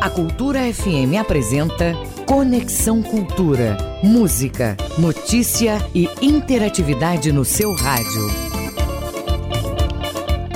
A Cultura FM apresenta Conexão Cultura. Música, notícia e interatividade no seu rádio.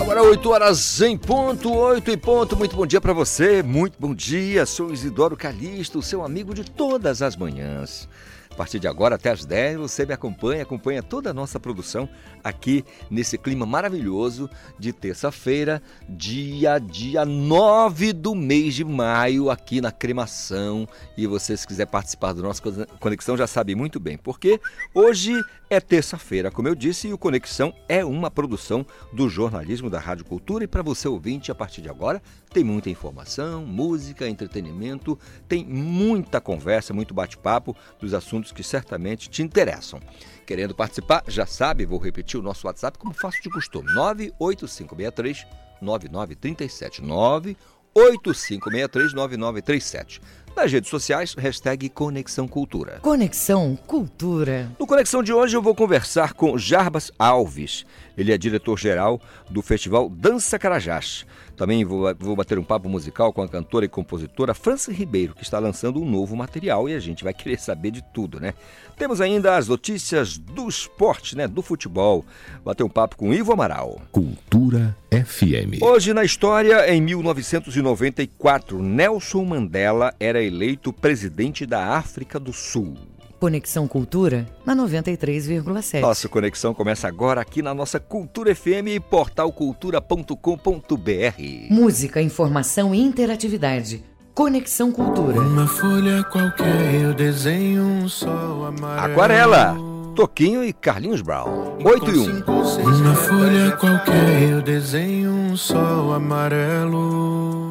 Agora 8 horas em ponto, 8 em ponto. Muito bom dia para você, muito bom dia. Sou Isidoro Calixto, seu amigo de todas as manhãs. A partir de agora até as 10 você me acompanha, acompanha toda a nossa produção aqui nesse clima maravilhoso de terça-feira, dia dia 9 do mês de maio aqui na Cremação. E você se quiser participar do nosso Conexão já sabe muito bem, porque hoje é terça-feira, como eu disse, e o Conexão é uma produção do jornalismo da Rádio Cultura e para você ouvinte a partir de agora tem muita informação, música, entretenimento, tem muita conversa, muito bate-papo dos assuntos que certamente te interessam. Querendo participar, já sabe, vou repetir o nosso WhatsApp como faço de costume: 98563 9937 98563 9937. Nas redes sociais, hashtag Conexão Cultura. Conexão Cultura. No Conexão de hoje eu vou conversar com Jarbas Alves. Ele é diretor-geral do Festival Dança Carajás. Também vou, vou bater um papo musical com a cantora e compositora França Ribeiro, que está lançando um novo material e a gente vai querer saber de tudo, né? Temos ainda as notícias do esporte, né? Do futebol. Bater um papo com Ivo Amaral. Cultura FM. Hoje na história, em 1994, Nelson Mandela era eleito presidente da África do Sul. Conexão Cultura na 93,7. Nossa conexão começa agora aqui na nossa Cultura FM e portalcultura.com.br. Música, informação e interatividade. Conexão Cultura. Uma folha qualquer eu desenho um sol amarelo. Aquarela. Toquinho e Carlinhos Brown. 8 e 1. Uma folha qualquer eu desenho um sol amarelo.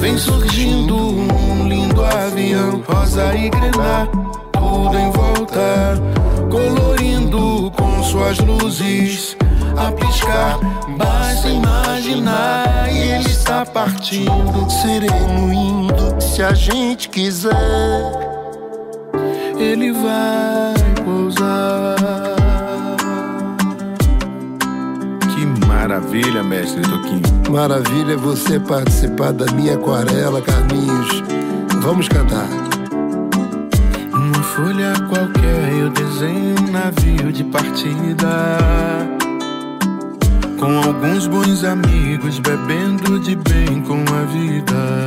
Vem surgindo um lindo avião, rosa e grená, tudo em volta, colorindo com suas luzes. A piscar, basta imaginar e ele está partindo. sereno indo, se a gente quiser. Ele vai pousar. Maravilha, mestre Toquinho. Maravilha você participar da minha aquarela, Carlinhos. Vamos cantar. Uma folha qualquer eu desenho um navio de partida. Com alguns bons amigos bebendo de bem com a vida.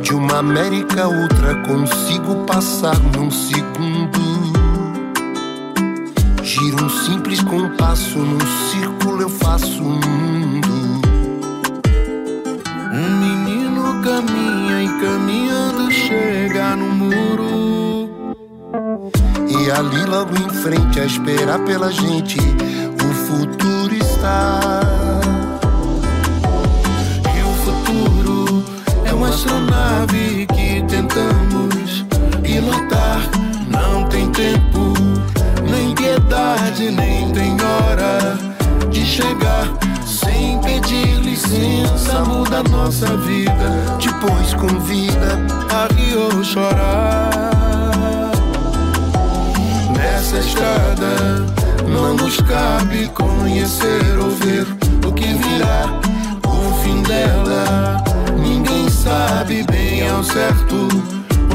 De uma América a outra consigo passar num segundo. Giro um simples compasso, num círculo eu faço um mundo. Um menino caminha e caminhando chega no muro. E ali logo em frente a esperar pela gente, o futuro está. E o futuro é uma astronave piedade, nem tem hora de chegar. Sem pedir licença, muda nossa vida. Depois convida a rir ou chorar. Nessa estrada não nos cabe conhecer ou ver o que virá, o fim dela. Ninguém sabe bem ao certo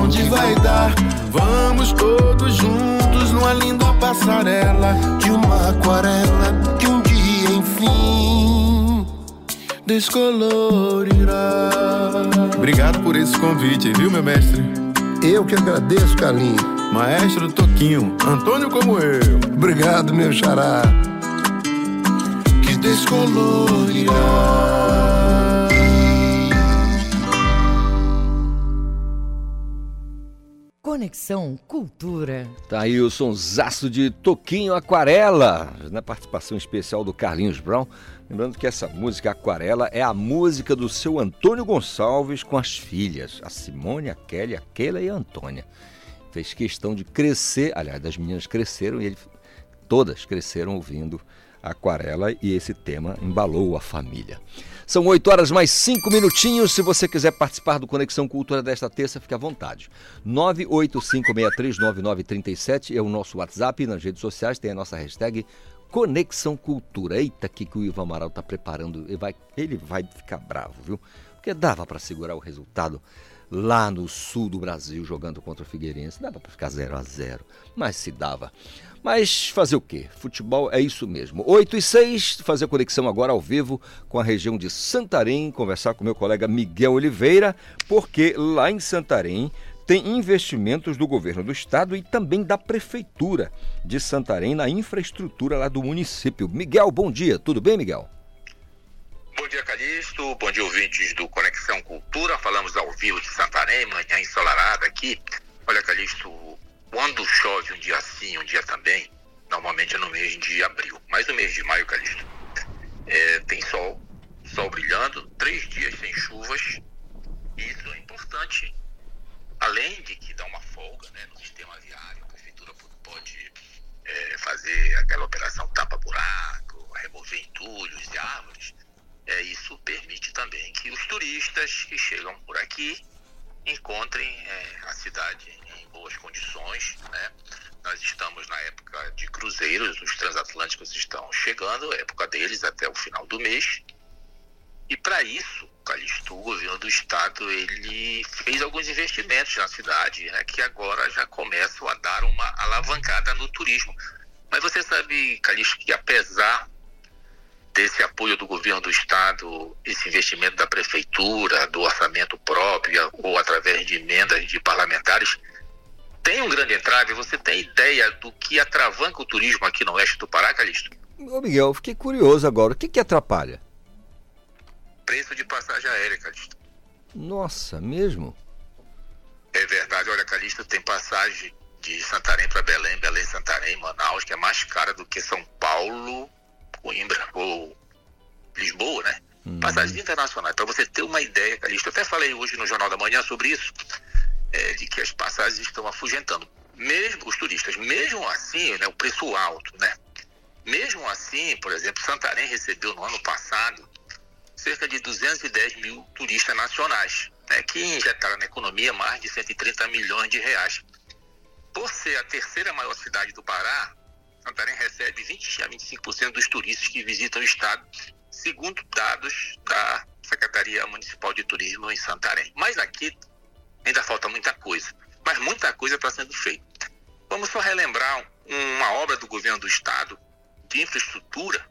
onde vai dar. Vamos todos juntos numa linda passarela de uma aquarela que um dia enfim descolorirá. Obrigado por esse convite, viu, meu mestre? Eu que agradeço, Carlinhos. Maestro Toquinho, Antônio como eu. Obrigado, meu xará. Que descolorirá. Conexão Cultura. Tá aí o sonsaço de Toquinho Aquarela, na participação especial do Carlinhos Brown. Lembrando que essa música Aquarela é a música do seu Antônio Gonçalves com as filhas, a Simone, a Kelly, a Keila e a Antônia. Fez questão de crescer, aliás, das meninas cresceram e ele, todas cresceram ouvindo Aquarela e esse tema embalou a família. São 8 horas mais 5 minutinhos. Se você quiser participar do Conexão Cultura desta terça, fique à vontade. 985639937 é o nosso WhatsApp. Nas redes sociais tem a nossa hashtag Conexão Cultura. Eita, que, que o Ivan Amaral está preparando. Ele vai, ele vai ficar bravo, viu? Porque dava para segurar o resultado lá no sul do Brasil jogando contra o Figueirense. Dava para ficar 0 a 0 mas se dava. Mas fazer o quê? Futebol é isso mesmo. 8 e 6, fazer conexão agora ao vivo com a região de Santarém, conversar com meu colega Miguel Oliveira, porque lá em Santarém tem investimentos do governo do estado e também da prefeitura de Santarém na infraestrutura lá do município. Miguel, bom dia. Tudo bem, Miguel? Bom dia, Calixto. Bom dia, ouvintes do Conexão Cultura. Falamos ao vivo de Santarém, manhã ensolarada aqui. Olha, Calixto, quando chove um dia sim, um dia também, normalmente é no mês de abril. Mas no mês de maio, Calixto, é, tem sol, sol brilhando, três dias sem chuvas. E isso é importante. Além de que dá uma folga né, no sistema viário, a prefeitura pode é, fazer aquela operação tapa-buraco, remover entulhos e árvores. É, isso permite também que os turistas que chegam por aqui encontrem é, a cidade boas condições. Né? Nós estamos na época de cruzeiros, os transatlânticos estão chegando, a época deles até o final do mês. E para isso, Calixto, o governo do estado, ele fez alguns investimentos na cidade, né, que agora já começam a dar uma alavancada no turismo. Mas você sabe, Calixto, que apesar desse apoio do governo do estado, esse investimento da prefeitura, do orçamento próprio ou através de emendas de parlamentares, tem um grande entrave. Você tem ideia do que atravanca o turismo aqui no oeste do Pará, Calixto? Ô Miguel, eu fiquei curioso agora. O que, que atrapalha? Preço de passagem aérea, Calixto. Nossa, mesmo? É verdade. Olha, Calixto, tem passagem de Santarém para Belém, Belém, Santarém, Manaus, que é mais cara do que São Paulo, Coimbra ou Lisboa, né? Uhum. Passagens internacionais. Para você ter uma ideia, Calixto, eu até falei hoje no Jornal da Manhã sobre isso, é, de que as passagens estão afugentando. Mesmo os turistas, mesmo assim, né, o preço alto, né? Mesmo assim, por exemplo, Santarém recebeu no ano passado cerca de 210 mil turistas nacionais, né, que injetaram na economia mais de 130 milhões de reais. Por ser a terceira maior cidade do Pará, Santarém recebe 20 a 25% dos turistas que visitam o estado, segundo dados da Secretaria Municipal de Turismo em Santarém. Mas aqui ainda falta muita coisa, mas muita coisa está sendo feita. Vamos só relembrar uma obra do governo do estado de infraestrutura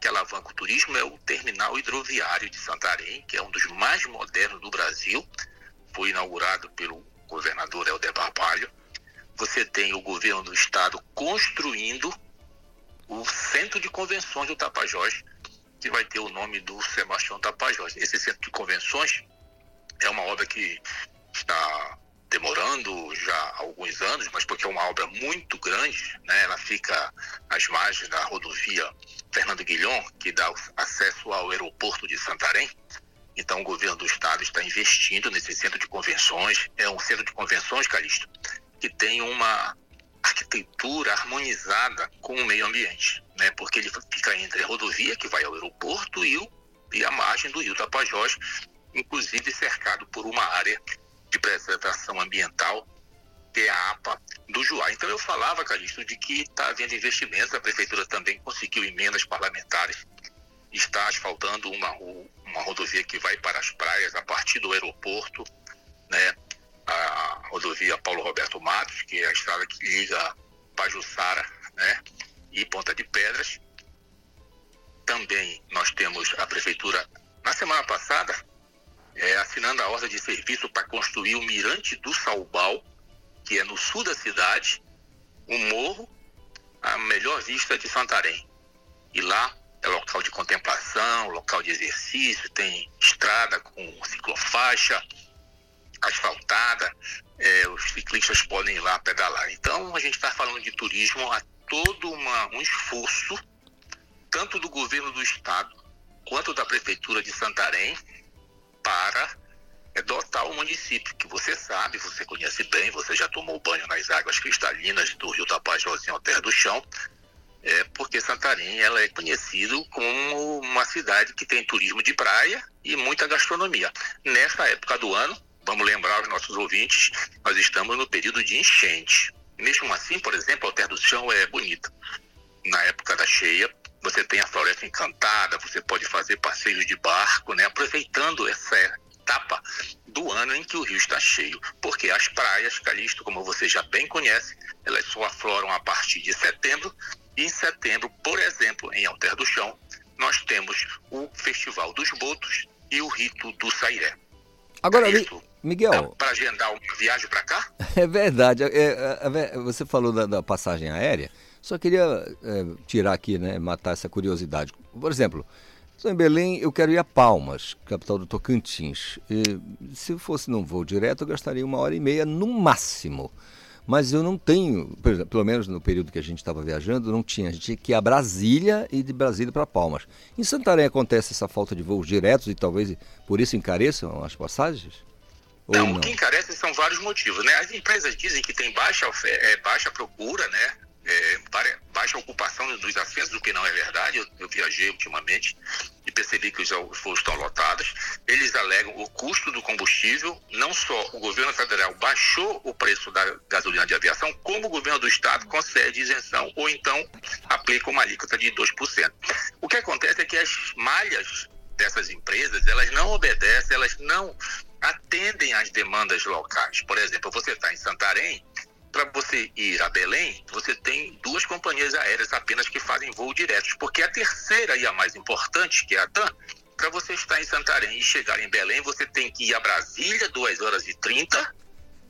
que alavanca o turismo é o terminal hidroviário de Santarém, que é um dos mais modernos do Brasil. Foi inaugurado pelo governador Helder Barbalho você tem o governo do estado construindo o centro de convenções do Tapajós, que vai ter o nome do Sebastião Tapajós. Esse centro de convenções é uma obra que está demorando já alguns anos, mas porque é uma obra muito grande, né? Ela fica às margens da rodovia Fernando Guilhom, que dá acesso ao aeroporto de Santarém. Então, o governo do estado está investindo nesse centro de convenções. É um centro de convenções, Calixto, que tem uma arquitetura harmonizada com o meio ambiente, né? Porque ele fica entre a rodovia que vai ao aeroporto e, o, e a margem do rio Tapajós, inclusive cercado por uma área de preservação ambiental que é a APA do Juá. Então eu falava, Calixto, de que está havendo investimentos, a prefeitura também conseguiu emendas parlamentares, está asfaltando uma, uma rodovia que vai para as praias a partir do aeroporto, né? a rodovia Paulo Roberto Matos, que é a estrada que liga Pajuçara né, e Ponta de Pedras. Também nós temos a prefeitura Na semana passada, é, assinando a ordem de serviço para construir o Mirante do Salbal, que é no sul da cidade, um morro, a melhor vista de Santarém. E lá é local de contemplação, local de exercício, tem estrada com ciclofaixa, asfaltada, é, os ciclistas podem ir lá pedalar. Então a gente está falando de turismo a todo uma, um esforço, tanto do governo do estado quanto da prefeitura de Santarém, para é, dotar o município, que você sabe, você conhece bem, você já tomou banho nas águas cristalinas do Rio Paz, ao Terra do Chão, é, porque Santarém ela é conhecido como uma cidade que tem turismo de praia e muita gastronomia. Nessa época do ano, vamos lembrar os nossos ouvintes, nós estamos no período de enchente. Mesmo assim, por exemplo, a Terra do Chão é bonita. Na época da cheia, você tem a floresta encantada, você pode fazer passeios de barco, né? aproveitando essa etapa do ano em que o rio está cheio. Porque as praias, Calixto, como você já bem conhece, elas só afloram a partir de setembro em setembro, por exemplo, em Alter do Chão, nós temos o Festival dos Botos e o Rito do Sairé. Agora, é Miguel. Para agendar uma viagem para cá? É verdade. É, é, é, você falou da, da, passagem aérea. Só queria é, tirar aqui, né, matar essa curiosidade. Por exemplo, estou em Belém, eu quero ir a Palmas, capital do Tocantins. E, se fosse num voo direto, eu gastaria uma hora e meia no máximo mas eu não tenho, pelo menos no período que a gente estava viajando, não tinha. A gente tinha que ir a Brasília e de Brasília para Palmas. Em Santarém acontece essa falta de voos diretos e talvez por isso encareçam as passagens? Não, não, o que encarece são vários motivos, né? As empresas dizem que tem baixa, é, baixa procura, né? É, baixa ocupação dos assentos, o que não é verdade. Eu, eu, viajei ultimamente e percebi que os voos estão lotados. Eles alegam o custo do combustível. Não só o governo federal baixou o preço da gasolina de aviação, como o governo do estado concede isenção ou então aplica uma alíquota de 2%. O que acontece é que as malhas dessas empresas, elas não obedecem, elas não atendem às demandas locais. Por exemplo, você está em Santarém, para você ir a Belém, você tem duas companhias aéreas apenas que fazem voo diretos, porque a terceira e a mais importante, que é a TAM, para você estar em Santarém e chegar em Belém, você tem que ir a Brasília, 2 horas e 30,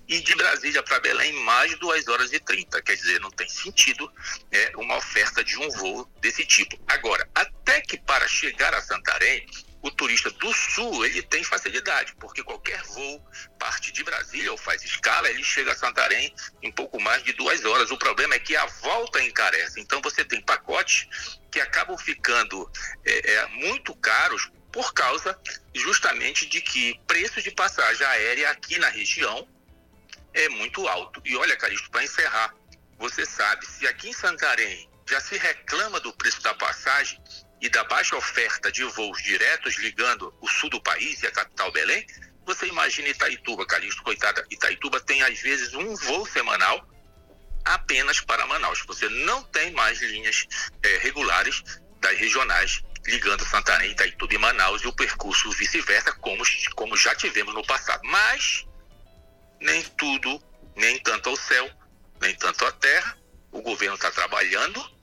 e de Brasília para Belém, mais 2 horas e 30. Quer dizer, não tem sentido é, uma oferta de um voo desse tipo. Agora, até que para chegar a Santarém, o turista do sul ele tem facilidade, porque qualquer voo parte de Brasília ou faz escala, ele chega a Santarém em pouco mais de duas horas. O problema é que a volta encarece. Então você tem pacotes que acabam ficando é, é, muito caros por causa justamente de que preço de passagem aérea aqui na região é muito alto. E olha, Caristo, para encerrar, você sabe, se aqui em Santarém já se reclama do preço da passagem, e da baixa oferta de voos diretos ligando o sul do país e a capital Belém, você imagina Itaituba, Calixto, coitada, Itaituba tem às vezes um voo semanal apenas para Manaus. Você não tem mais linhas é, regulares das regionais ligando Santarém, Itaituba e Manaus e o percurso vice-versa, como, como já tivemos no passado. Mas nem tudo, nem tanto ao céu, nem tanto à terra. O governo está trabalhando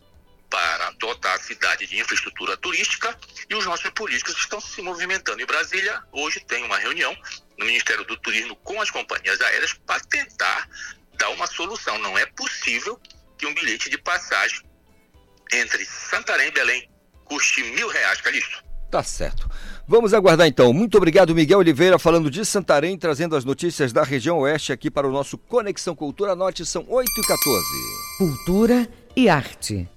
para dotar a cidade de infraestrutura turística e os nossos políticos estão se movimentando. Em Brasília, hoje tem uma reunião no Ministério do Turismo com as companhias aéreas para tentar dar uma solução. Não é possível que um bilhete de passagem entre Santarém e Belém custe mil reais, Calixto. Tá certo. Vamos aguardar então. Muito obrigado, Miguel Oliveira, falando de Santarém, trazendo as notícias da região oeste aqui para o nosso Conexão Cultura. Anote, são 8 e 14. Cultura e arte.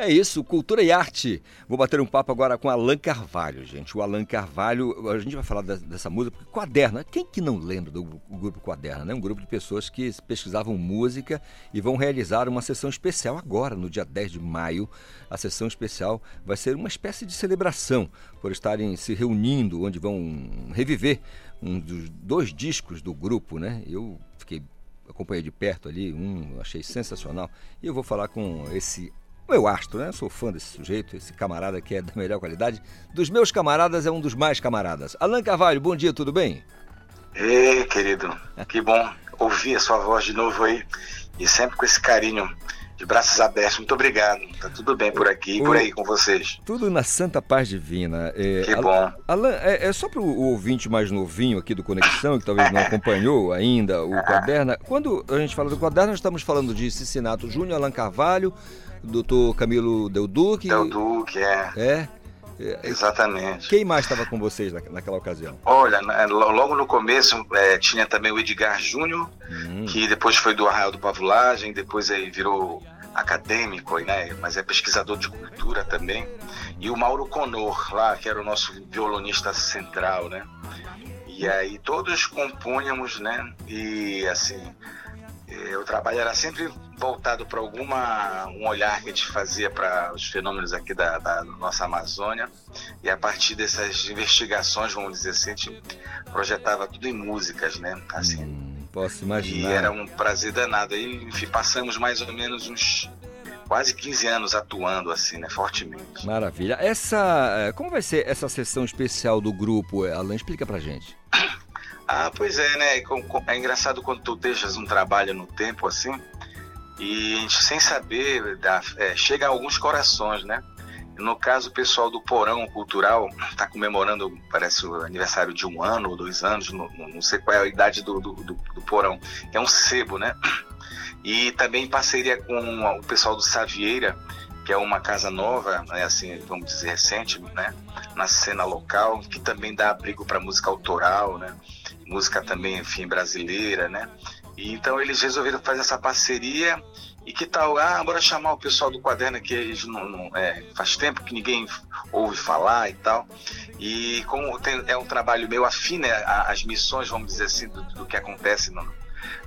É isso, cultura e arte. Vou bater um papo agora com Alan Carvalho, gente. O Alan Carvalho, a gente vai falar dessa música, porque Quaderna, quem que não lembra do grupo Quaderna, né? Um grupo de pessoas que pesquisavam música e vão realizar uma sessão especial agora, no dia 10 de maio. A sessão especial vai ser uma espécie de celebração por estarem se reunindo, onde vão reviver um dos dois discos do grupo, né? Eu fiquei acompanhei de perto ali, um achei sensacional. E eu vou falar com esse meu astro, né? Sou fã desse sujeito, esse camarada que é da melhor qualidade. Dos meus camaradas, é um dos mais camaradas. Alan Carvalho, bom dia, tudo bem? Ei, querido, que bom ouvir a sua voz de novo aí e sempre com esse carinho de braços abertos. Muito obrigado. Tá tudo bem por aqui e por aí com vocês. Tudo na santa paz divina. É, que bom. Alan, é, é só para o ouvinte mais novinho aqui do Conexão, que talvez não acompanhou ainda o Quaderna. Quando a gente fala do Quaderna, nós estamos falando de Cicinato Júnior, Alan Carvalho, doutor Camilo Del Duque. Del Duque, é. É. Exatamente. Quem mais estava com vocês naquela ocasião? Olha, né, logo no começo é, tinha também o Edgar Júnior, hum. que depois foi do Arraial do Pavulagem, depois aí virou acadêmico, né? mas é pesquisador de cultura também. E o Mauro Conor, lá, que era o nosso violonista central, né? E aí todos compunhamos, né? E assim, o trabalho era sempre voltado para alguma um olhar que a gente fazia para os fenômenos aqui da, da, nossa Amazônia. E a partir dessas investigações vamos dizer assim a gente projetava tudo em músicas né? Assim. Hum, posso imaginar. E era um prazer danado. Aí enfim passamos mais ou menos uns quase 15 anos atuando assim né? Fortemente. Maravilha. Essa eh, como vai ser essa sessão especial do grupo Alan? Explica para gente ah, pois é, né? É engraçado quando tu deixas um trabalho no tempo assim, e a gente sem saber, dá, é, chega a alguns corações, né? No caso, o pessoal do Porão Cultural está comemorando, parece, o aniversário de um ano ou dois anos, não, não sei qual é a idade do, do, do, do Porão. É um sebo, né? E também em parceria com o pessoal do Savieira, que é uma casa nova, né, assim, vamos dizer, recente, né? Na cena local, que também dá abrigo para música autoral, né? Música também, enfim, brasileira, né? E então eles resolveram fazer essa parceria. E que tal, ah, bora chamar o pessoal do Quaderno que eles não, não é, faz tempo que ninguém ouve falar e tal. E como tem, é um trabalho meio afim, né, as missões, vamos dizer assim, do, do que acontece no,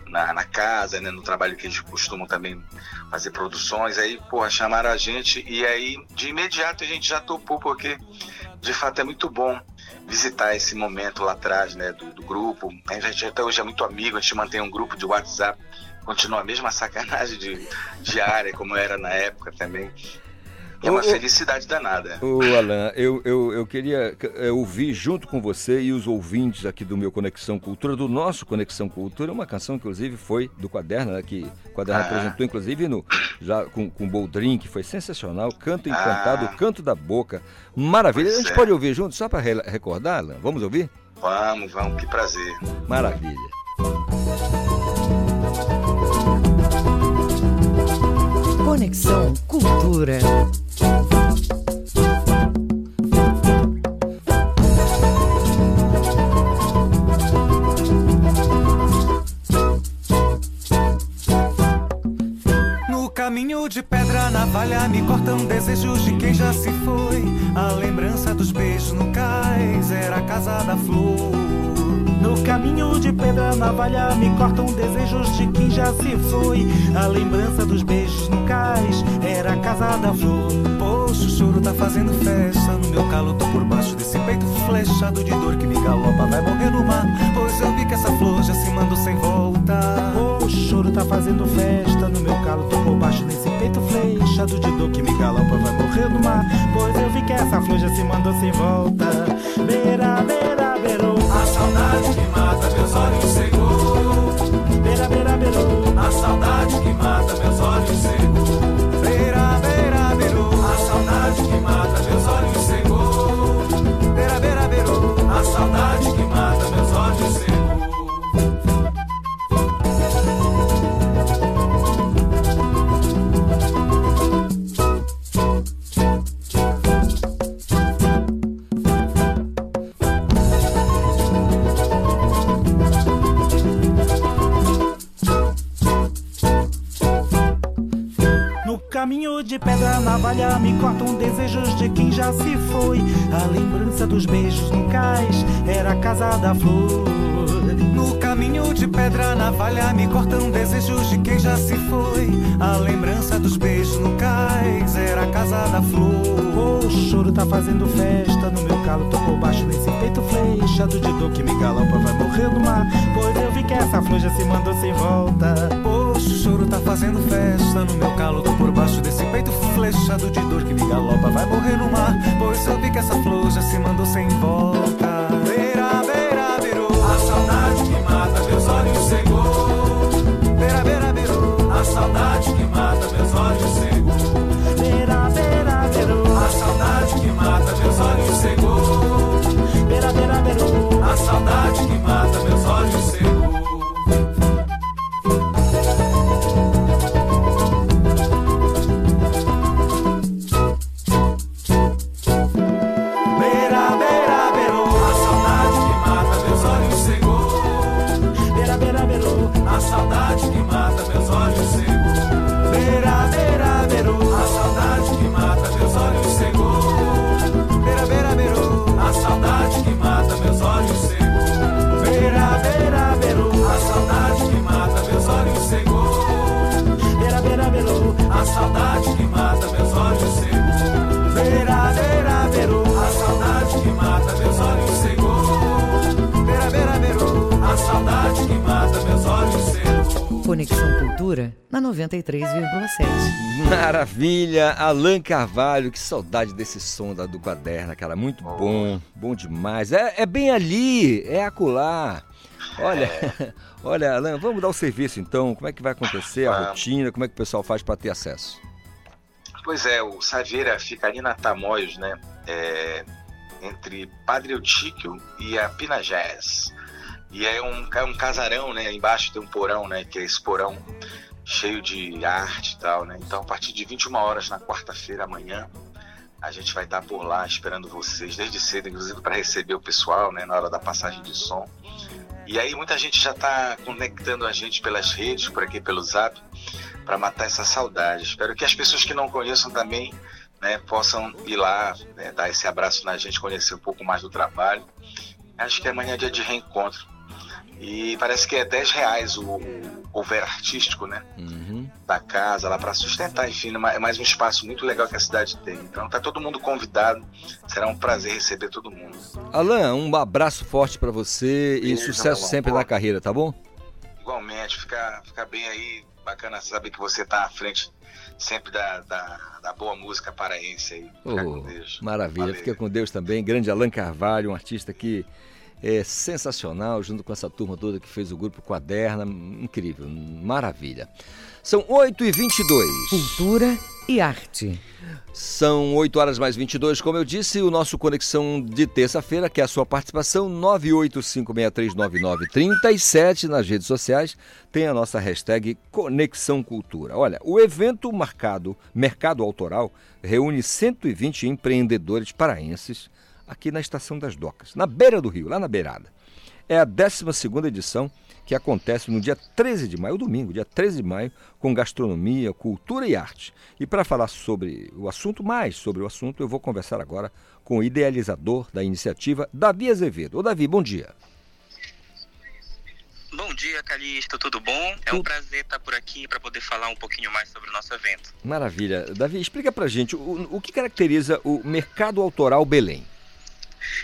na, na, casa, né, no trabalho que eles costumam também fazer produções, aí, porra, chamaram a gente e aí de imediato a gente já topou, porque de fato é muito bom visitar esse momento lá atrás, né, do, do grupo. A gente até hoje é muito amigo, a gente mantém um grupo de WhatsApp, continua a mesma sacanagem de diária como era na época também. É uma o, felicidade danada. O Alan, eu, eu, eu queria ouvir junto com você e os ouvintes aqui do meu Conexão Cultura, do nosso Conexão Cultura, uma canção, inclusive, foi do Quaderno, né, que o Quaderno ah. apresentou, inclusive, no, já com, com Boldrin, que foi sensacional. Canto Encantado, ah. Canto da Boca. Maravilha. Pois a gente é. pode ouvir junto, só para recordar, Alan? Vamos ouvir? Vamos, vamos, que prazer. Maravilha. Conexão Cultura. caminho de pedra, navalha me cortam desejos de quem já se foi. A lembrança dos beijos no cais era a casa da flor. Caminho de pedra, navalha me cortam desejos de quem já se foi. A lembrança dos beijos no cais era a casa da flor. Poxa, o choro tá fazendo festa. No meu calo tô por baixo desse peito flechado de dor que me galopa, vai morrer no mar. Pois eu vi que essa flor já se mandou sem volta. O choro tá fazendo festa. No meu calo tô por baixo desse peito flechado de dor que me galopa, vai morrer no mar. Pois eu vi que essa flor já se mandou sem volta. Beira, beira, beirou. A saudade saudade. que desejos de quem já se foi. A lembrança dos beijos no cais era a casa da flor. No caminho de pedra, navalha me cortam desejos de quem já se foi. A lembrança dos beijos no cais era a casa da flor. O choro tá fazendo festa no meu calo, por baixo desse peito flechado de dor que me galopa, vai morrer no mar. Pois eu vi que essa flor já se mandou sem volta baixo, o choro tá fazendo festa no meu calo. Tô por baixo desse peito flechado de dor que me galopa. Vai morrer no mar, pois eu vi que essa flor já se mandou sem volta. Beira, beira, beirou. A saudade que mata meus olhos cegou. Beira, beira, beirou. A saudade que mata meus olhos cegou. Beira, beira, beirou. A saudade que mata meus olhos cegou. Beira, beira, beirou. A saudade que mata meus olhos cegou. 93,7. Maravilha, Alan Carvalho, que saudade desse som da do Quaderna, cara, muito bom, bom demais. É, é bem ali, é acolá. Olha, olha, Alan, vamos dar o serviço então. Como é que vai acontecer a rotina? Como é que o pessoal faz para ter acesso? Pois é, o Saveira fica ali na Tamoios, né? É, entre Padre Eutíquio e a Pinagés. E é um, ca- um casarão, né? Embaixo tem um porão, né? Que é esse porão cheio de arte e tal, né? Então, a partir de 21 horas na quarta-feira, amanhã, a gente vai estar por lá esperando vocês, desde cedo, inclusive para receber o pessoal, né? Na hora da passagem de som. E aí, muita gente já está conectando a gente pelas redes, por aqui pelo Zap, para matar essa saudade. Espero que as pessoas que não conheçam também né, possam ir lá, né, dar esse abraço na gente, conhecer um pouco mais do trabalho. Acho que amanhã é dia de reencontro. E parece que é 10 reais o, o cover artístico, né? Uhum. Da casa lá para sustentar, enfim, é mais um espaço muito legal que a cidade tem. Então tá todo mundo convidado. Será um prazer receber todo mundo. Alan, um abraço forte para você e Beijo, sucesso sempre na carreira, tá bom? Igualmente, fica, fica bem aí, bacana saber que você tá à frente sempre da, da, da boa música paraense aí. Fica Oh, com Deus. maravilha, Valeu. fica com Deus também. Grande Alan Carvalho, um artista que é sensacional, junto com essa turma toda que fez o grupo Quaderna. Incrível, maravilha. São 8h22. Cultura e arte. São 8 horas mais 22, como eu disse, o nosso Conexão de terça-feira, que é a sua participação, 985639937 nas redes sociais, tem a nossa hashtag Conexão Cultura. Olha, o evento marcado Mercado Autoral reúne 120 empreendedores paraenses aqui na Estação das Docas, na beira do rio, lá na beirada. É a 12ª edição que acontece no dia 13 de maio, domingo, dia 13 de maio, com gastronomia, cultura e arte. E para falar sobre o assunto, mais sobre o assunto, eu vou conversar agora com o idealizador da iniciativa, Davi Azevedo. Ô Davi, bom dia. Bom dia, Calixto, tudo bom? É um prazer estar por aqui para poder falar um pouquinho mais sobre o nosso evento. Maravilha. Davi, explica pra gente o, o que caracteriza o Mercado Autoral Belém.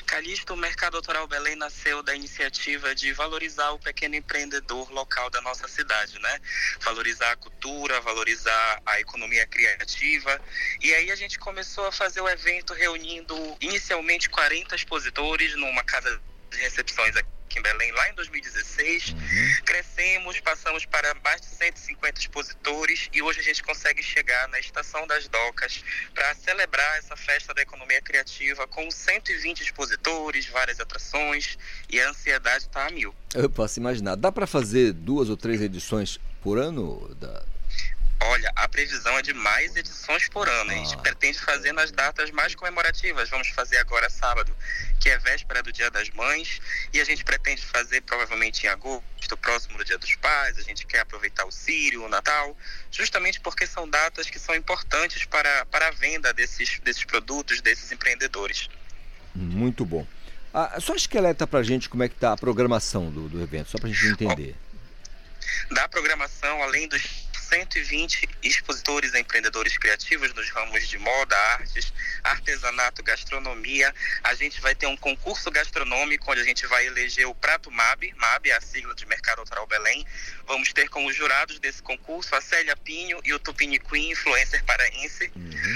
Calixto, o Mercado Autoral Belém nasceu da iniciativa de valorizar o pequeno empreendedor local da nossa cidade, né? Valorizar a cultura, valorizar a economia criativa. E aí a gente começou a fazer o evento reunindo inicialmente 40 expositores numa casa de recepções aqui em Belém, lá em 2016. Crescemos, passamos para mais de 150 expositores e hoje a gente consegue chegar na Estação das Docas para celebrar essa festa da economia criativa com 120 expositores, várias atrações e a ansiedade está a mil. Eu posso imaginar. Dá para fazer duas ou três edições por ano? Da... Olha, a previsão é de mais edições por ano. A gente Ah. pretende fazer nas datas mais comemorativas. Vamos fazer agora sábado, que é véspera do Dia das Mães, e a gente pretende fazer provavelmente em agosto, próximo do Dia dos Pais. A gente quer aproveitar o Sírio, o Natal, justamente porque são datas que são importantes para, para a venda desses, desses produtos, desses empreendedores. Muito bom. Ah, só esqueleta pra gente como é que tá a programação do, do evento, só pra gente entender. da programação, além dos 120 expositores e empreendedores criativos nos ramos de moda, artes, artesanato, gastronomia, a gente vai ter um concurso gastronômico onde a gente vai eleger o Prato MAB, MAB é a sigla de Mercado Autoral Belém. Vamos ter como jurados desse concurso a Célia Pinho e o Tupini Queen, influencer paraense.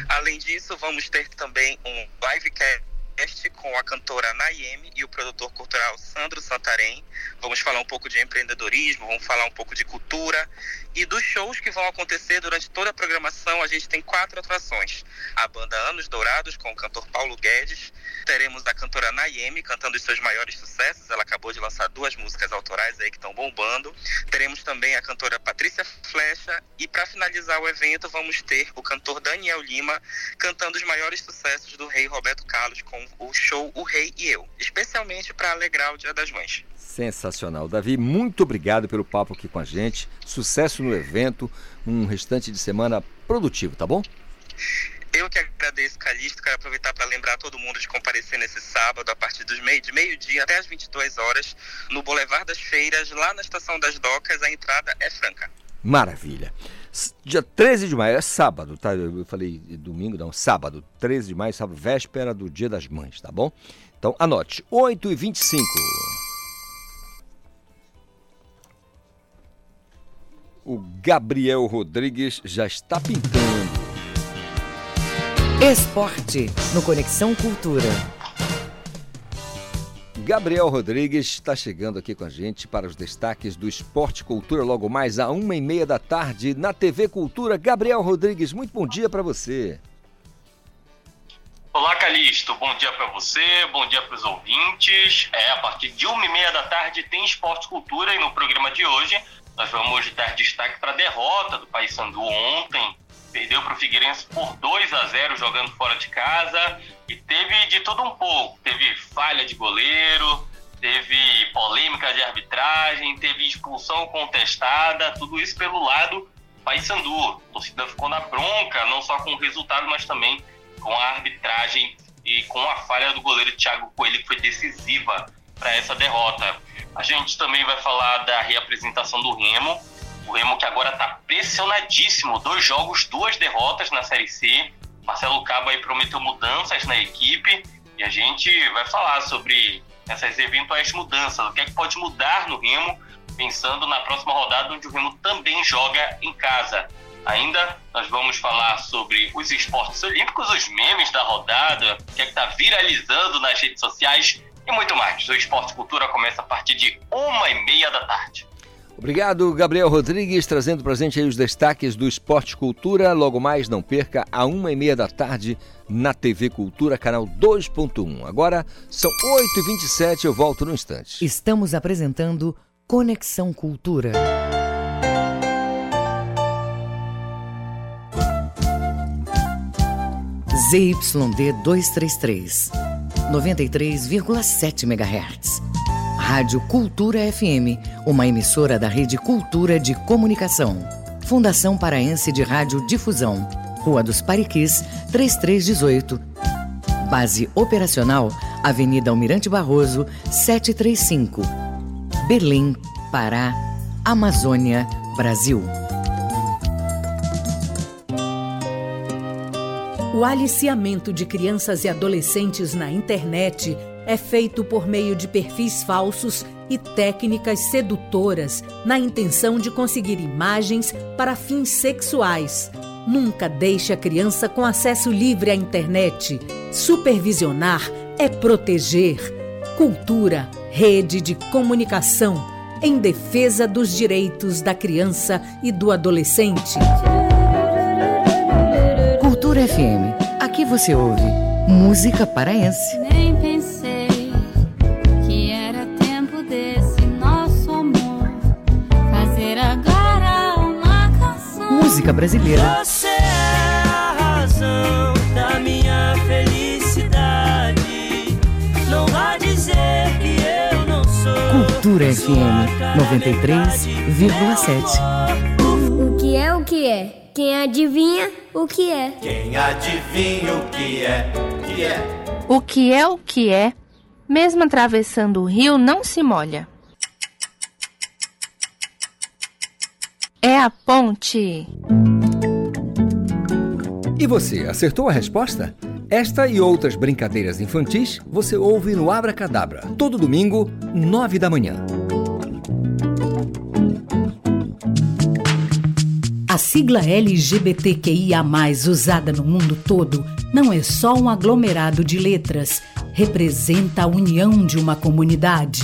Além disso, vamos ter também um livecast Com a cantora Nayeme e o produtor cultural Sandro Santarém. Vamos falar um pouco de empreendedorismo, vamos falar um pouco de cultura e dos shows que vão acontecer durante toda a programação. A gente tem quatro atrações: a banda Anos Dourados com o cantor Paulo Guedes, teremos a cantora Nayeme cantando os seus maiores sucessos. Ela acabou de lançar duas músicas autorais aí que estão bombando. Teremos também a cantora Patrícia Flecha e para finalizar o evento vamos ter o cantor Daniel Lima cantando os maiores sucessos do rei Roberto Carlos com o show O Rei e Eu, especialmente para alegrar o Dia das Mães. Sensacional. Davi, muito obrigado pelo papo aqui com a gente. Sucesso no evento, um restante de semana produtivo, tá bom? Eu que agradeço, Calixto. Quero aproveitar para lembrar todo mundo de comparecer nesse sábado, a partir dos meio, de meio-dia até as 22 horas, no Boulevard das Feiras, lá na Estação das Docas. A entrada é franca. Maravilha. Dia 13 de maio, é sábado, tá? Eu falei domingo, não, sábado. 13 de maio, sábado, véspera do Dia das Mães, tá bom? Então anote, 8 e 25 O Gabriel Rodrigues já está pintando. Esporte no Conexão Cultura. Gabriel Rodrigues está chegando aqui com a gente para os destaques do Esporte Cultura logo mais a uma e meia da tarde na TV Cultura. Gabriel Rodrigues, muito bom dia para você. Olá, Calixto. Bom dia para você, bom dia para os ouvintes. É, a partir de uma e meia da tarde tem Esporte Cultura e no programa de hoje nós vamos dar destaque para a derrota do Paysandu ontem. Perdeu para o Figueirense por 2 a 0 jogando fora de casa e teve de tudo um pouco. Teve falha de goleiro, teve polêmica de arbitragem, teve expulsão contestada, tudo isso pelo lado Paysandu. A torcida ficou na bronca, não só com o resultado, mas também com a arbitragem e com a falha do goleiro Thiago Coelho, que foi decisiva para essa derrota. A gente também vai falar da reapresentação do Remo. O Remo que agora está pressionadíssimo. Dois jogos, duas derrotas na Série C. Marcelo Cabo aí prometeu mudanças na equipe. E a gente vai falar sobre essas eventuais mudanças. O que é que pode mudar no Remo, pensando na próxima rodada, onde o Remo também joga em casa. Ainda nós vamos falar sobre os esportes olímpicos, os memes da rodada, o que é está viralizando nas redes sociais e muito mais. O Esporte Cultura começa a partir de uma e meia da tarde. Obrigado, Gabriel Rodrigues, trazendo para a gente aí os destaques do Esporte Cultura. Logo mais, não perca, a uma e meia da tarde na TV Cultura, canal 2.1. Agora são 8h27, eu volto no instante. Estamos apresentando Conexão Cultura. ZYD 233 93,7 MHz. Rádio Cultura FM, uma emissora da Rede Cultura de Comunicação. Fundação Paraense de Rádio Difusão. Rua dos Pariquis, 3318. Base operacional, Avenida Almirante Barroso, 735. Berlim, Pará, Amazônia, Brasil. O aliciamento de crianças e adolescentes na internet é feito por meio de perfis falsos e técnicas sedutoras na intenção de conseguir imagens para fins sexuais. Nunca deixe a criança com acesso livre à internet. Supervisionar é proteger. Cultura, rede de comunicação em defesa dos direitos da criança e do adolescente. Cultura FM. Aqui você ouve música paraense. Nem pensei Música brasileira. Você é a razão da minha felicidade. Não vá dizer que eu não sou. Cultura FM 93,7. O que é o que é? Quem adivinha o que é? Quem adivinha o que é? Que é? O que é o que é? Mesmo atravessando o rio, não se molha. É a ponte. E você, acertou a resposta? Esta e outras brincadeiras infantis você ouve no Abra Cadabra, todo domingo, nove da manhã. A sigla LGBTQIA, usada no mundo todo, não é só um aglomerado de letras. representa a união de uma comunidade.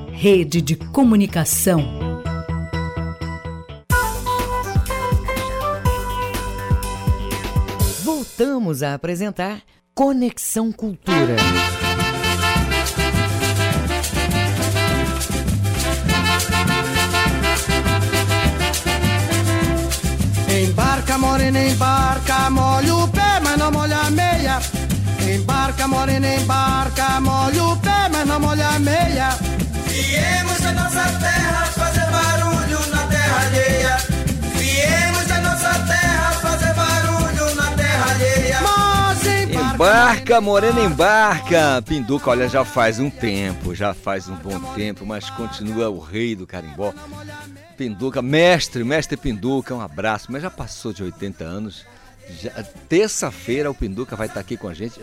Rede de Comunicação. Voltamos a apresentar Conexão Cultura. Embarca, morena, embarca, molha o pé, mas não molha a meia. Embarca, morena, embarca, molha o pé, mas não molha a meia. Viemos da nossa terra fazer barulho na terra alheia. Viemos da nossa terra fazer barulho na terra alheia. Mas embarca, Embarca, Morena, embarca! Pinduca, olha, já faz um tempo, já faz um bom tempo, mas continua o rei do carimbó. Pinduca, mestre, mestre Pinduca, um abraço, mas já passou de 80 anos. Já- Terça-feira o Pinduca vai estar aqui com a gente.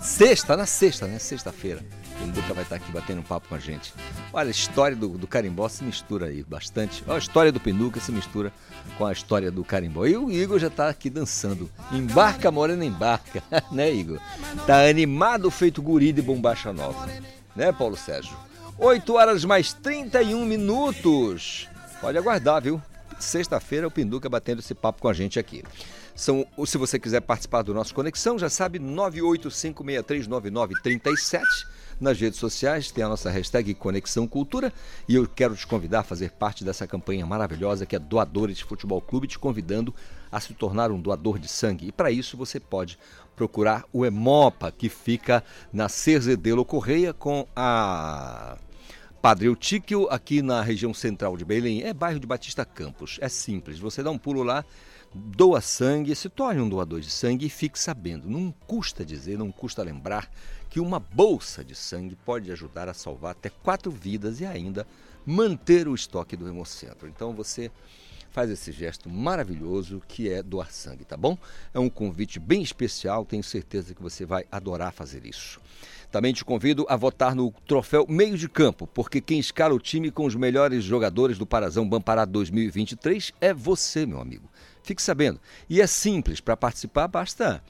Sexta, na sexta, né? Sexta-feira. O Pinduca vai estar aqui batendo um papo com a gente. Olha, a história do, do carimbó se mistura aí bastante. Olha, a história do Pinduca se mistura com a história do carimbó. E o Igor já está aqui dançando. Embarca, Morena, embarca. né, Igor? Tá animado feito guri de bombacha nova. Né, Paulo Sérgio? 8 horas mais 31 minutos. Pode aguardar, viu? Sexta-feira o Pinduca batendo esse papo com a gente aqui. São, se você quiser participar do nosso Conexão, já sabe, 985639937. Nas redes sociais tem a nossa hashtag Conexão Cultura e eu quero te convidar a fazer parte dessa campanha maravilhosa que é Doadores Futebol Clube, te convidando a se tornar um doador de sangue. E para isso você pode procurar o Hemopa, que fica na Cerzedelo Correia com a Padre Eutíquio, aqui na região central de Belém, é bairro de Batista Campos. É simples, você dá um pulo lá, doa sangue, se torne um doador de sangue e fique sabendo. Não custa dizer, não custa lembrar que uma bolsa de sangue pode ajudar a salvar até quatro vidas e ainda manter o estoque do Hemocentro. Então você faz esse gesto maravilhoso que é doar sangue, tá bom? É um convite bem especial, tenho certeza que você vai adorar fazer isso. Também te convido a votar no troféu Meio de Campo, porque quem escala o time com os melhores jogadores do Parazão Bampará 2023 é você, meu amigo. Fique sabendo. E é simples, para participar basta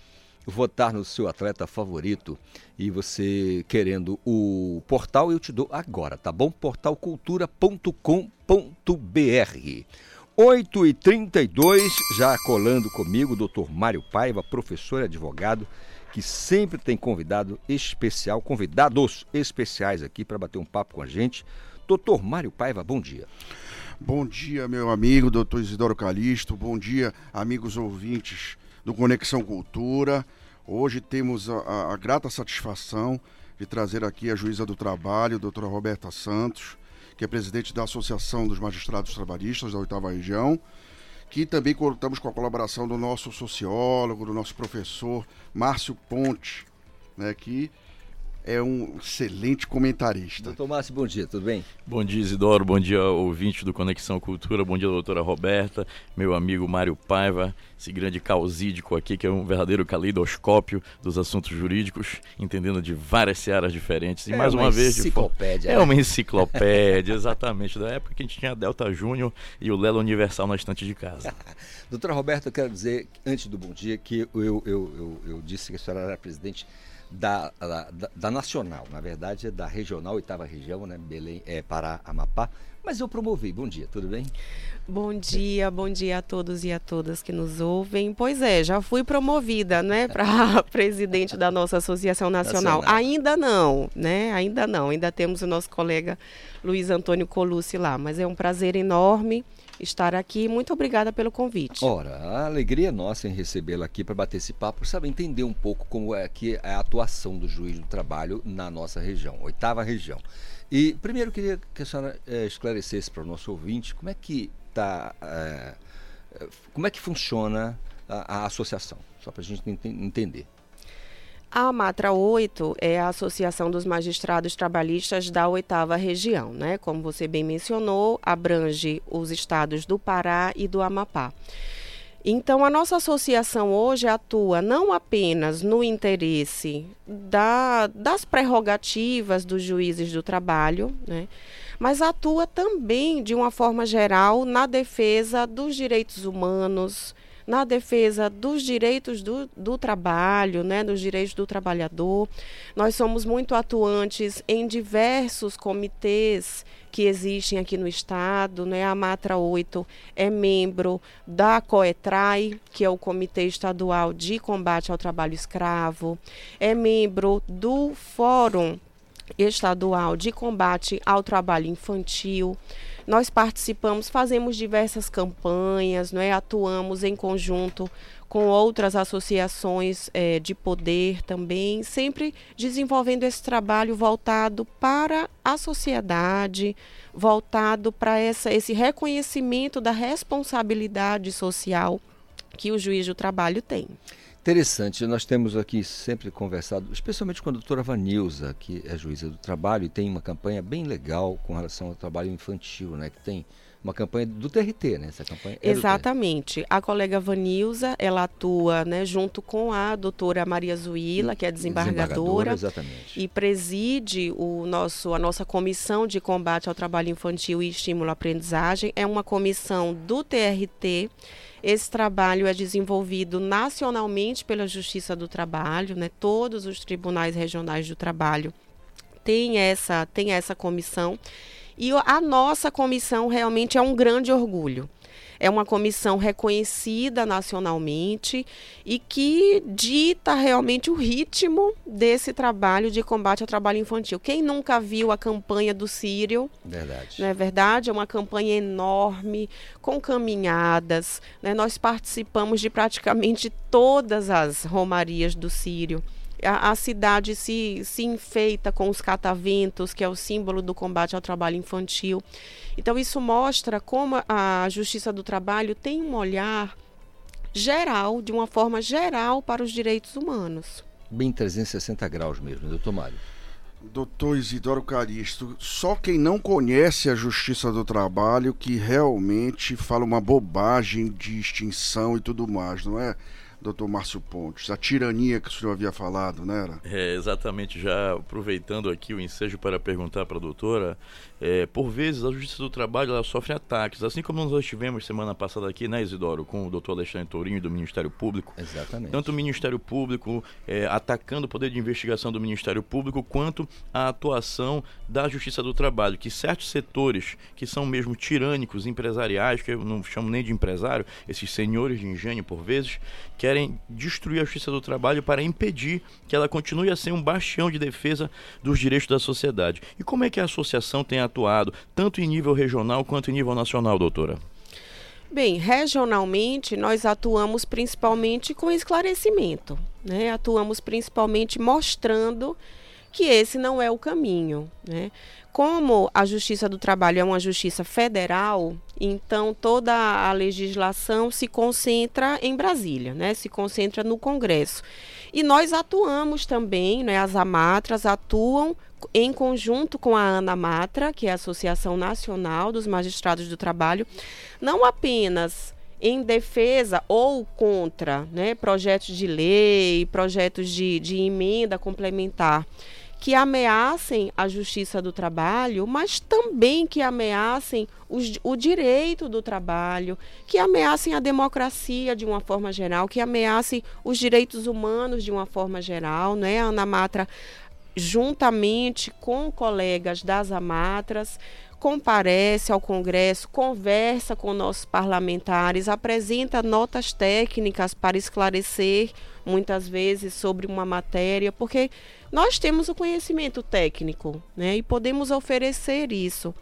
votar no seu atleta favorito e você querendo o portal, eu te dou agora, tá bom? portalcultura.com.br 8 e 32 já colando comigo, doutor Mário Paiva, professor e advogado, que sempre tem convidado especial, convidados especiais aqui para bater um papo com a gente. Doutor Mário Paiva, bom dia. Bom dia, meu amigo, doutor Isidoro Calixto. Bom dia, amigos ouvintes do Conexão Cultura. Hoje temos a, a- a grata satisfação de trazer aqui a juíza do trabalho, doutora Roberta Santos, que é presidente da Associação dos Magistrados Trabalhistas da Oitava Região, que também contamos com a colaboração do nosso sociólogo, do nosso professor Márcio Ponte, né, que é um excelente comentarista. Doutor Márcio, bom dia, tudo bem? Bom dia, Isidoro. Bom dia, ouvinte do Conexão Cultura. Bom dia, doutora Roberta. Meu amigo Mário Paiva, esse grande causídico aqui, que é um verdadeiro caleidoscópio dos assuntos jurídicos, entendendo de várias searas diferentes. E É mais uma uma, vez. de enciclopédia, É né? uma enciclopédia, exatamente. Da época que a gente tinha a Delta Júnior e o Lelo Universal na estante de casa. Doutora Roberta, eu quero dizer, antes do bom dia, que eu, eu, eu, eu disse que a senhora era presidente da, da, da- Nacional, na verdade é da Regional, oitava região, né? Belém, é, Pará, Amapá. Mas eu promovi. Bom dia, tudo bem? Bom dia, bom dia a todos e a todas que nos ouvem. Pois é, já fui promovida, né, para presidente da nossa Associação Nacional. Nacional. Ainda não, né? Ainda não. Ainda temos o nosso colega Luiz Antônio Colucci lá, mas é um prazer enorme estar aqui. Muito obrigada pelo convite. Ora, a alegria é nossa em recebê-la aqui para bater esse papo, sabe, entender um pouco como é que é a atuação do juiz do trabalho na nossa região, oitava região. E primeiro queria que a senhora eh, esclarecesse para o nosso ouvinte como é que tá, eh, como é que funciona a, a associação, só para a gente enten- entender. A Matra 8 é a Associação dos Magistrados Trabalhistas da Oitava Região, né? Como você bem mencionou, abrange os estados do Pará e do Amapá. Então, a nossa associação hoje atua não apenas no interesse da, das prerrogativas dos juízes do trabalho, né? mas atua também, de uma forma geral, na defesa dos direitos humanos, na defesa dos direitos do, do trabalho, né, dos direitos do trabalhador. Nós somos muito atuantes em diversos comitês que existem aqui no estado, né? A Matra 8 é membro da COETRAI, que é o Comitê Estadual de Combate ao Trabalho Escravo, é membro do Fórum Estadual de Combate ao Trabalho Infantil. Nós participamos, fazemos diversas campanhas, não é? atuamos em conjunto com outras associações é, de poder também, sempre desenvolvendo esse trabalho voltado para a sociedade, voltado para essa, esse reconhecimento da responsabilidade social que o juiz do trabalho tem. Interessante, nós temos aqui sempre conversado, especialmente com a doutora Vanilza, que é juíza do trabalho e tem uma campanha bem legal com relação ao trabalho infantil, né? Que tem uma campanha do TRT, né? Essa campanha é Exatamente. A colega Vanilza, ela atua né, junto com a doutora Maria Zuila, que é desembargadora, desembargadora e preside o nosso, a nossa comissão de combate ao trabalho infantil e estímulo à aprendizagem. É uma comissão do TRT esse trabalho é desenvolvido nacionalmente pela Justiça do Trabalho, né? Todos os tribunais regionais do trabalho têm essa, têm essa comissão. E a nossa comissão realmente é um grande orgulho. É uma comissão reconhecida nacionalmente e que dita realmente o ritmo desse trabalho de combate ao trabalho infantil. Quem nunca viu a campanha do Sírio? Verdade. Não é verdade? É uma campanha enorme, com caminhadas. Né? Nós participamos de praticamente todas as romarias do Sírio a, a, cidade se, se enfeita com os cataventos, que é o símbolo do combate ao trabalho infantil. Então, isso mostra como a Justiça do Trabalho tem um olhar geral, de uma forma geral, para os direitos humanos. Bem 360 graus mesmo, doutor Mário. Doutor Isidoro Caristo, só quem não conhece a Justiça do Trabalho que realmente fala uma bobagem de extinção e tudo mais, não é? Doutor Márcio Pontes, a tirania que o senhor havia falado, não era? É, exatamente, já aproveitando aqui o ensejo para perguntar para a doutora, é, por vezes a Justiça do Trabalho ela sofre ataques, assim como nós tivemos semana passada aqui, né, Isidoro, com o doutor Alexandre Tourinho do Ministério Público. Exatamente. Tanto o Ministério Público é, atacando o poder de investigação do Ministério Público, quanto a atuação da Justiça do Trabalho, que certos setores que são mesmo tirânicos, empresariais, que eu não chamo nem de empresário, esses senhores de engenho por vezes, querem destruir a Justiça do Trabalho para impedir que ela continue a ser um bastião de defesa dos direitos da sociedade. E como é que a associação tem atuado, tanto em nível regional quanto em nível nacional, doutora? Bem, regionalmente nós atuamos principalmente com esclarecimento, né? Atuamos principalmente mostrando que esse não é o caminho, né? Como a Justiça do Trabalho é uma justiça federal, então toda a legislação se concentra em Brasília, né? Se concentra no Congresso. E nós atuamos também, né? As amatras atuam em conjunto com a ANAMATRA, que é a Associação Nacional dos Magistrados do Trabalho, não apenas em defesa ou contra né, projetos de lei, projetos de, de emenda complementar que ameacem a justiça do trabalho, mas também que ameacem os, o direito do trabalho, que ameacem a democracia de uma forma geral, que ameacem os direitos humanos de uma forma geral. Né? A Ana Matra juntamente com colegas das amatras, comparece ao Congresso, conversa com nossos parlamentares, apresenta notas técnicas para esclarecer muitas vezes sobre uma matéria, porque nós temos o conhecimento técnico, né, e podemos oferecer isso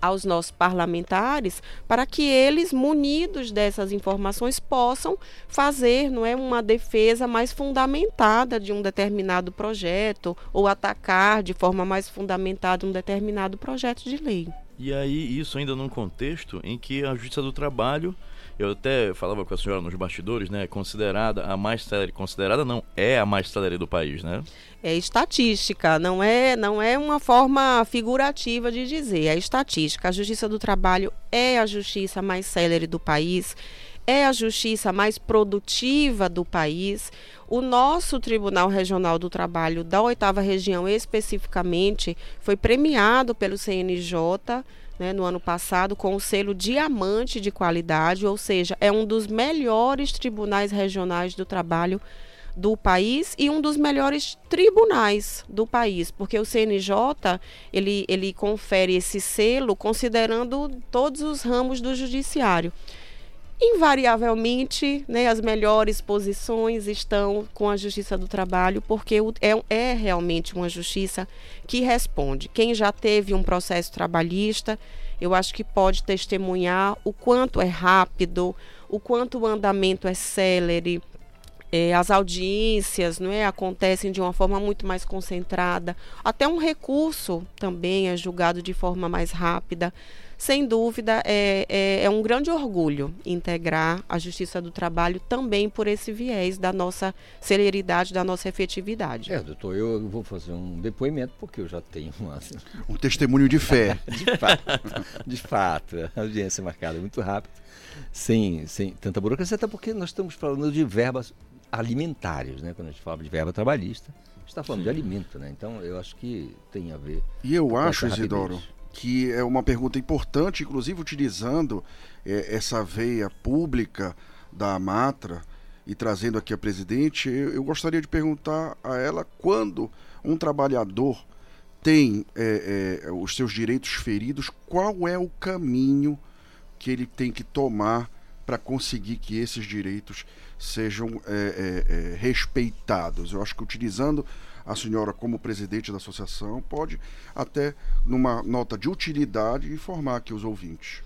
aos nossos parlamentares para que eles, munidos dessas informações, possam fazer não é, uma defesa mais fundamentada de um determinado projeto ou atacar de forma mais fundamentada um determinado projeto de lei. E aí, isso ainda num contexto em que a Justiça do Trabalho Eu até falava com a senhora nos bastidores, né? Considerada a mais célere, considerada não, é a mais célere do país, né? É estatística, não é, não é uma forma figurativa de dizer, é estatística. A Justiça do Trabalho é a justiça mais célere do país, é a justiça mais produtiva do país. O nosso Tribunal Regional do Trabalho da oitava região, especificamente, foi premiado pelo CNJ né, no ano passado com o selo diamante de qualidade, ou seja, é um dos melhores tribunais regionais do trabalho do país e um dos melhores tribunais do país, porque o CNJ ele, ele confere esse selo considerando todos os ramos do judiciário. Invariavelmente, né, as melhores posições estão com a Justiça do Trabalho, porque é, é realmente uma justiça que responde. Quem já teve um processo trabalhista, eu acho que pode testemunhar o quanto é rápido, o quanto o andamento é célere, é, as audiências não é, acontecem de uma forma muito mais concentrada. Até um recurso também é julgado de forma mais rápida. Sem dúvida, é, é, é, um grande orgulho integrar a Justiça do Trabalho também por esse viés da nossa celeridade, da nossa efetividade. É, doutor, eu vou fazer um depoimento porque eu já tenho uma... um testemunho de fé. de fato, de fato, a audiência marcada muito rápido, sem, sem tanta burocracia, até porque nós estamos falando de verbas alimentares, né? Quando a gente fala de verba trabalhista, a gente está falando Sim. de alimento, né? Então eu acho que tem a ver. E eu acho, Isidoro, que é uma pergunta importante, inclusive utilizando é, essa veia pública da Matra e trazendo aqui a presidente, eu, eu, gostaria de perguntar a ela quando um trabalhador tem é, é, os seus direitos feridos, qual é o caminho que ele tem que tomar para conseguir que esses direitos sejam é, é, é, respeitados. Eu acho que utilizando a senhora como presidente da associação pode até numa nota de utilidade informar aqui os ouvintes.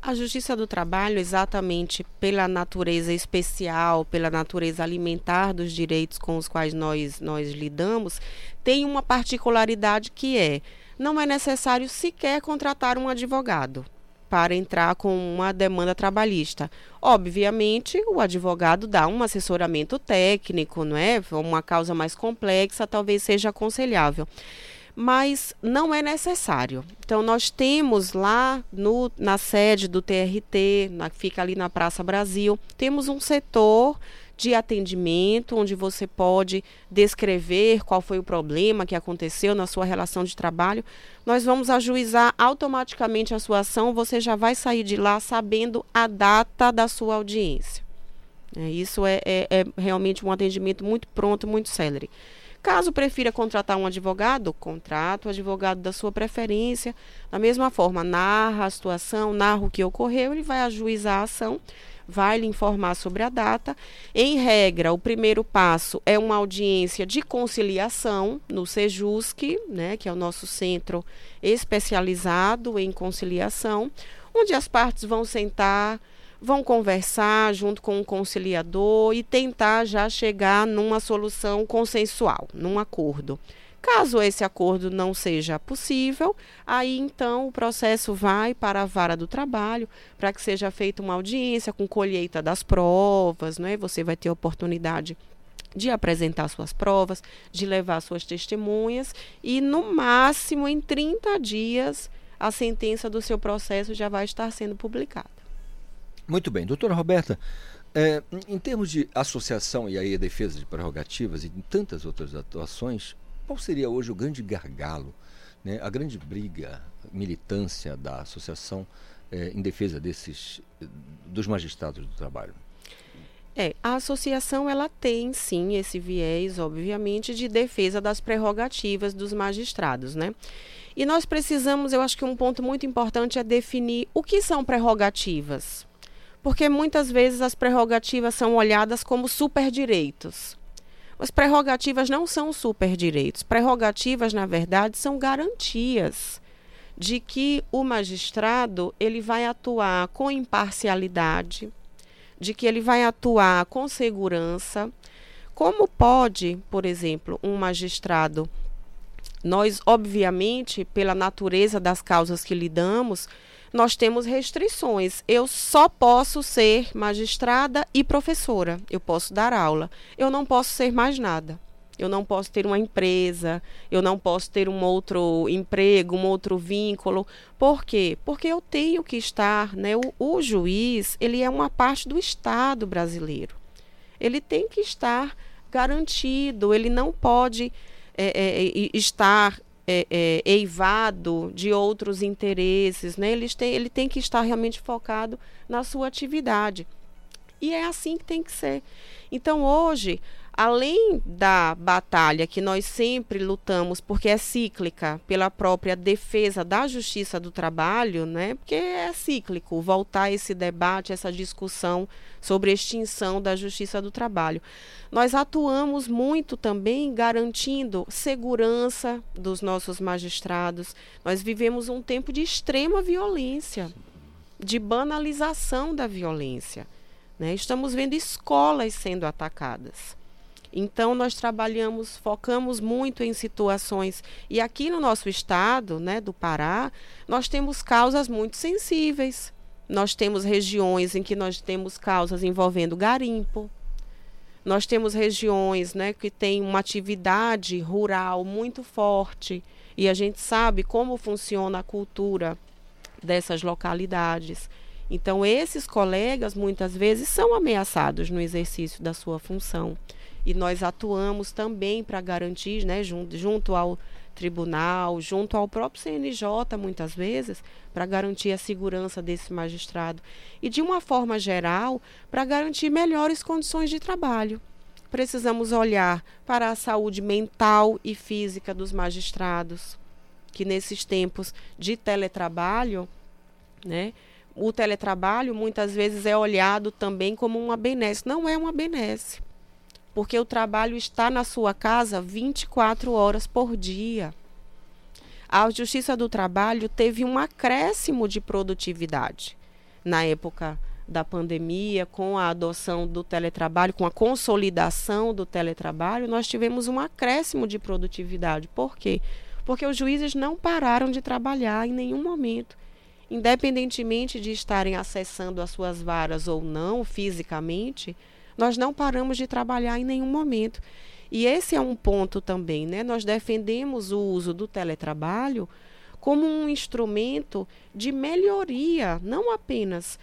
A Justiça do Trabalho, exatamente pela natureza especial, pela natureza alimentar dos direitos com os quais nós, nós lidamos, tem uma particularidade que é: não é necessário sequer contratar um advogado para entrar com uma demanda trabalhista. Obviamente, o advogado dá um assessoramento técnico, não é? Uma causa mais complexa talvez seja aconselhável. Mas não é necessário. Então, nós temos lá no, na sede do TRT, na, fica ali na Praça Brasil, temos um setor de atendimento, onde você pode descrever qual foi o problema que aconteceu na sua relação de trabalho. Nós vamos ajuizar automaticamente a sua ação, você já vai sair de lá sabendo a data da sua audiência. É, isso é, é, é realmente um atendimento muito pronto, muito célere. Caso prefira contratar um advogado, contrata o advogado da sua preferência. Da mesma forma, narra a situação, narra o que ocorreu, ele vai ajuizar a ação vai lhe informar sobre a data. Em regra, o primeiro passo é uma audiência de conciliação no Sejusc, né, que é o nosso centro especializado em conciliação, onde as partes vão sentar, vão conversar junto com o conciliador e tentar já chegar numa solução consensual, num acordo. Caso esse acordo não seja possível, aí então o processo vai para a vara do trabalho para que seja feita uma audiência com colheita das provas, né? Você vai ter oportunidade de apresentar suas provas, de levar suas testemunhas e no máximo em 30 dias a sentença do seu processo já vai estar sendo publicada. Muito bem, doutora Roberta, é, em termos de associação e aí a defesa de prerrogativas e em tantas outras atuações, qual seria hoje o grande gargalo, né, a grande briga, militância da associação eh, em defesa desses dos magistrados do trabalho? É, a associação ela tem sim esse viés, obviamente, de defesa das prerrogativas dos magistrados, né? E nós precisamos, eu acho que um ponto muito importante é definir o que são prerrogativas. Porque muitas vezes as prerrogativas são olhadas como superdireitos. As prerrogativas não são superdireitos. Prerrogativas, na verdade, são garantias de que o magistrado ele vai atuar com imparcialidade, de que ele vai atuar com segurança. Como pode, por exemplo, um magistrado Nós, obviamente, pela natureza das causas que lidamos, nós temos restrições. Eu só posso ser magistrada e professora. Eu posso dar aula. Eu não posso ser mais nada. Eu não posso ter uma empresa, eu não posso ter um outro emprego, um outro vínculo. Por quê? Porque eu tenho que estar, né? O, o juiz, ele é uma parte do Estado brasileiro. Ele tem que estar garantido, ele não pode é, é, estar é, é, eivado de outros interesses, né? Ele tem, ele tem que estar realmente focado na sua atividade. E é assim que tem que ser. Então, hoje, além da batalha que nós sempre lutamos, porque é cíclica, pela própria defesa da justiça do trabalho, né? porque é cíclico voltar esse debate, essa discussão sobre extinção da justiça do trabalho. Nós atuamos muito também garantindo segurança dos nossos magistrados. Nós vivemos um tempo de extrema violência, de banalização da violência. Né? Estamos vendo escolas sendo atacadas. Então, nós trabalhamos, focamos muito em situações. E aqui no nosso estado, né, do Pará, nós temos causas muito sensíveis. Nós temos regiões em que nós temos causas envolvendo garimpo. Nós temos regiões né, que têm uma atividade rural muito forte. E a gente sabe como funciona a cultura dessas localidades. Então, esses colegas muitas vezes são ameaçados no exercício da sua função e nós atuamos também para garantir, né, junto, junto ao tribunal, junto ao próprio CNJ, muitas vezes, para garantir a segurança desse magistrado. E, de uma forma geral, para garantir melhores condições de trabalho. Precisamos olhar para a saúde mental e física dos magistrados, que nesses tempos de teletrabalho, né, o teletrabalho muitas vezes é olhado também como uma benesse. Não é uma benesse porque o trabalho está na sua casa 24 horas por dia. A Justiça do Trabalho teve um acréscimo de produtividade na época da pandemia, com a adoção do teletrabalho, com a consolidação do teletrabalho, nós tivemos um acréscimo de produtividade. Por quê? Porque os juízes não pararam de trabalhar em nenhum momento. Independentemente de estarem acessando as suas varas ou não fisicamente, nós não paramos de trabalhar em nenhum momento. E esse é um ponto também, né? Nós defendemos o uso do teletrabalho como um instrumento de melhoria, não apenas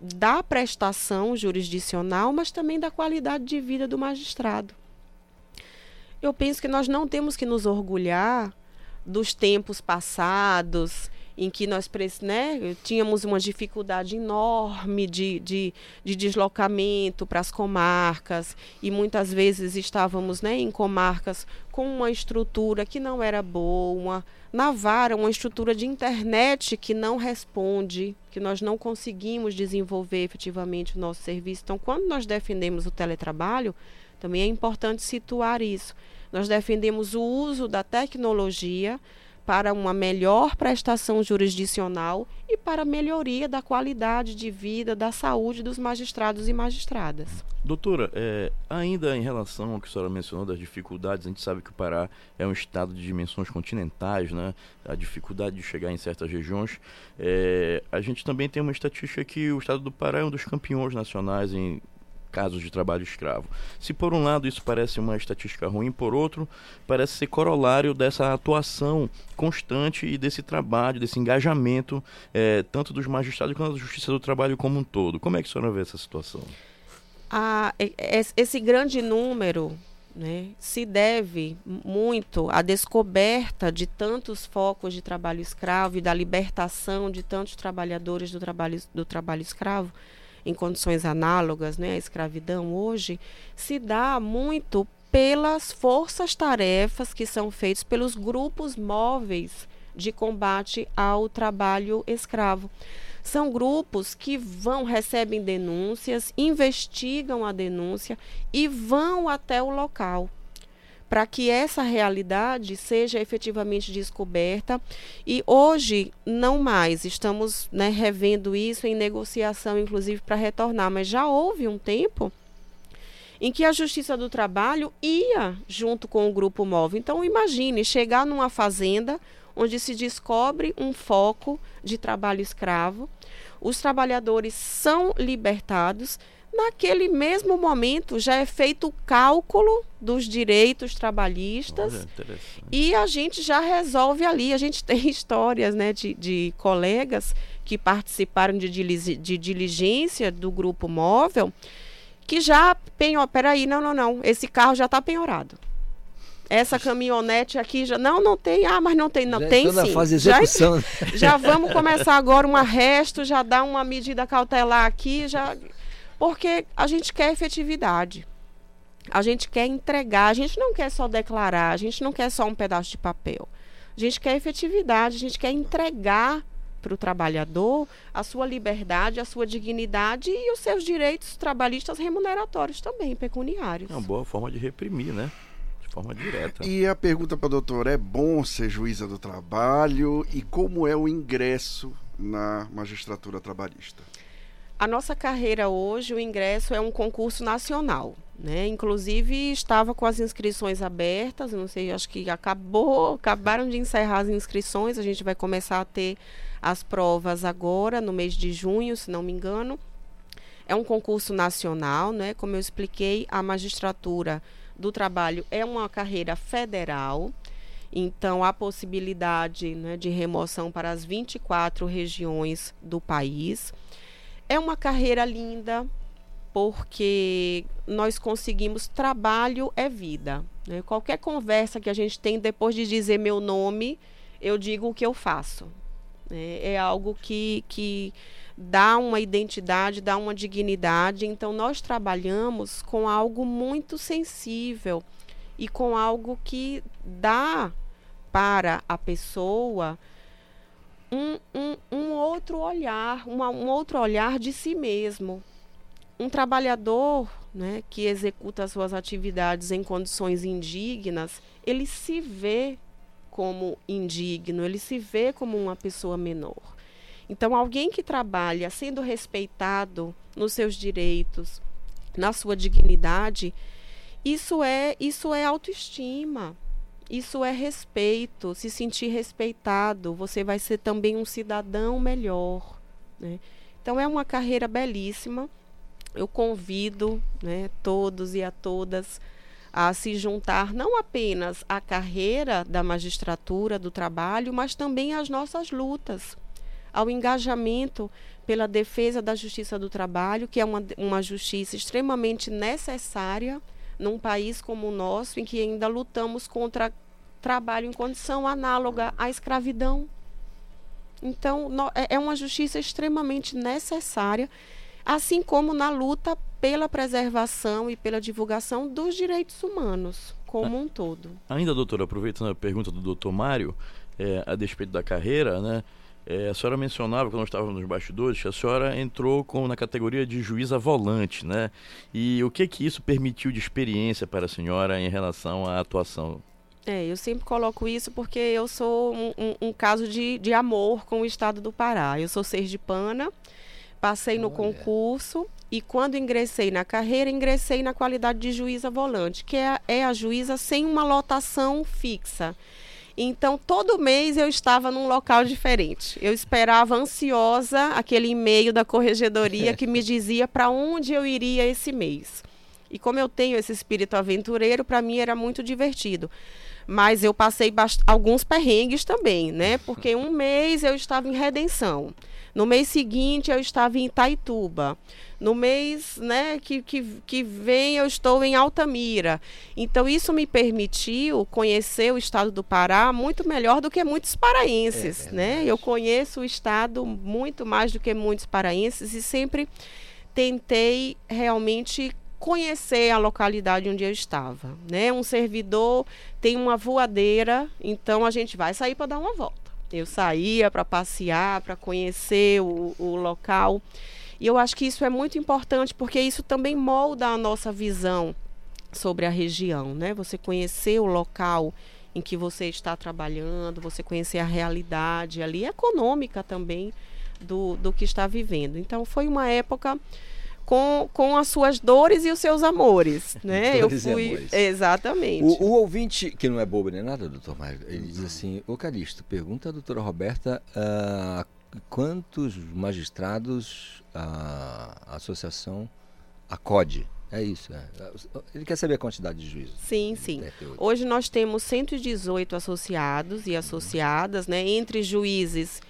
da prestação jurisdicional, mas também da qualidade de vida do magistrado. Eu penso que nós não temos que nos orgulhar dos tempos passados em que nós né, tínhamos uma dificuldade enorme de, de, de deslocamento para as comarcas e muitas vezes estávamos né, em comarcas com uma estrutura que não era boa, na vara, uma estrutura de internet que não responde, que nós não conseguimos desenvolver efetivamente o nosso serviço. Então, quando nós defendemos o teletrabalho, também é importante situar isso. Nós defendemos o uso da tecnologia para uma melhor prestação jurisdicional e para melhoria da qualidade de vida, da saúde dos magistrados e magistradas. Doutora, é, ainda em relação ao que a senhora mencionou das dificuldades, a gente sabe que o Pará é um estado de dimensões continentais, né? A dificuldade de chegar em certas regiões. É, a gente também tem uma estatística que o estado do Pará é um dos campeões nacionais em casos de trabalho escravo. Se por um lado isso parece uma estatística ruim, por outro, parece ser corolário dessa atuação constante e desse trabalho, desse engajamento, é, tanto dos magistrados quanto da justiça do trabalho como um todo. Como é que a senhora vê essa situação? Ah, esse grande número né, se deve muito à descoberta de tantos focos de trabalho escravo e da libertação de tantos trabalhadores do trabalho, do trabalho escravo em condições análogas né, à escravidão hoje, se dá muito pelas forças-tarefas que são feitas pelos grupos móveis de combate ao trabalho escravo. São grupos que vão, recebem denúncias, investigam a denúncia e vão até o local para que essa realidade seja efetivamente descoberta. E hoje, não mais, estamos né, revendo isso em negociação, inclusive, para retornar, mas já houve um tempo em que a Justiça do Trabalho ia junto com o Grupo Móvel. Então, imagine chegar numa fazenda onde se descobre um foco de trabalho escravo, os trabalhadores são libertados. Naquele mesmo momento já é feito o cálculo dos direitos trabalhistas Olha, e a gente já resolve ali. A gente tem histórias né, de, de colegas que participaram de, de diligência do grupo móvel que já penhor, peraí, não, não, não, esse carro já está penhorado. Essa caminhonete aqui já não, não tem. Ah, mas não tem, não Já tem na sim. fase de já, já vamos começar agora um arresto, já dá uma medida cautelar aqui, já porque a gente quer efetividade. A gente quer entregar, a gente não quer só declarar, a gente não quer só um pedaço de papel. A gente quer efetividade, a gente quer entregar para o trabalhador a sua liberdade, a sua dignidade e os seus direitos trabalhistas remuneratórios também, pecuniários. É uma boa forma de reprimir, né? De forma direta. E a pergunta para a doutora, é bom ser juíza do trabalho e como é o ingresso na magistratura trabalhista? A nossa carreira hoje, o ingresso é um concurso nacional, né? Inclusive estava com as inscrições abertas, não sei, acho que acabou, acabaram de encerrar as inscrições, a gente vai começar a ter as provas agora no mês de junho, se não me engano. É um concurso nacional, né? Como eu expliquei, a magistratura do trabalho é uma carreira federal. Então, há possibilidade né, de remoção para as 24 regiões do país. É uma carreira linda, porque nós conseguimos trabalho é vida. né? Qualquer conversa que a gente tem depois de dizer meu nome, eu digo o que eu faço. né? É algo que, que dá uma identidade, dá uma dignidade. Então, nós trabalhamos com algo muito sensível e com algo que dá para a pessoa um, um, um outro olhar, uma, um outro olhar de si mesmo. Um trabalhador né, que executa as suas atividades em condições indignas, ele se vê como indigno, ele se vê como uma pessoa menor. Então, alguém que trabalha sendo respeitado nos seus direitos, na sua dignidade, isso é isso é autoestima. Isso é respeito, se sentir respeitado, você vai ser também um cidadão melhor. Né? Então é uma carreira belíssima. Eu convido né, todos e a todas a se juntar não apenas à carreira da magistratura, do trabalho, mas também às nossas lutas, ao engajamento pela defesa da justiça do trabalho, que é uma, uma justiça extremamente necessária num país como o nosso, em que ainda lutamos contra trabalho em condição análoga à escravidão. Então, é, é uma justiça extremamente necessária, assim como na luta pela preservação e pela divulgação dos direitos humanos como um todo. Ainda, doutora, aproveitando a pergunta do doutor Mário, é, a despeito da carreira, né? É, a senhora mencionava, quando nós estávamos nos bastidores, que a senhora entrou com, na categoria de juíza volante, né? E o que que isso permitiu de experiência para a senhora em relação à atuação? É, eu sempre coloco isso porque eu sou um, um, um caso de, de amor com o estado do Pará. Eu sou sergipana, passei no concurso e quando ingressei na carreira, ingressei na qualidade de juíza volante, que é, é a juíza sem uma lotação fixa. Então, todo mês eu estava num local diferente. Eu esperava ansiosa aquele e-mail da corregedoria que me dizia para onde eu iria esse mês. E como eu tenho esse espírito aventureiro, para mim era muito divertido. Mas eu passei alguns perrengues também, né? Porque um mês eu estava em Redenção. No mês seguinte eu estava em Itaituba. No mês né, que, que, que vem eu estou em Altamira. Então isso me permitiu conhecer o estado do Pará muito melhor do que muitos paraenses. É, né? Eu conheço o estado muito mais do que muitos paraenses e sempre tentei realmente conhecer a localidade onde eu estava, né? Um servidor tem uma voadeira, então a gente vai sair para dar uma volta. Eu saía para passear, para conhecer o, o local. E eu acho que isso é muito importante porque isso também molda a nossa visão sobre a região, né? Você conhecer o local em que você está trabalhando, você conhecer a realidade ali econômica também do, do que está vivendo. Então foi uma época com, com as suas dores e os seus amores, né? Dores eu fui exatamente. O, o ouvinte, que não é bobo nem nada, doutor Mário, ele diz assim, ô Calixto, pergunta à doutora Roberta ah, quantos magistrados a associação acode. É isso, é. Ele quer saber a quantidade de juízes. Sim, sim. Hoje nós temos 118 associados e associadas, né? Entre juízes,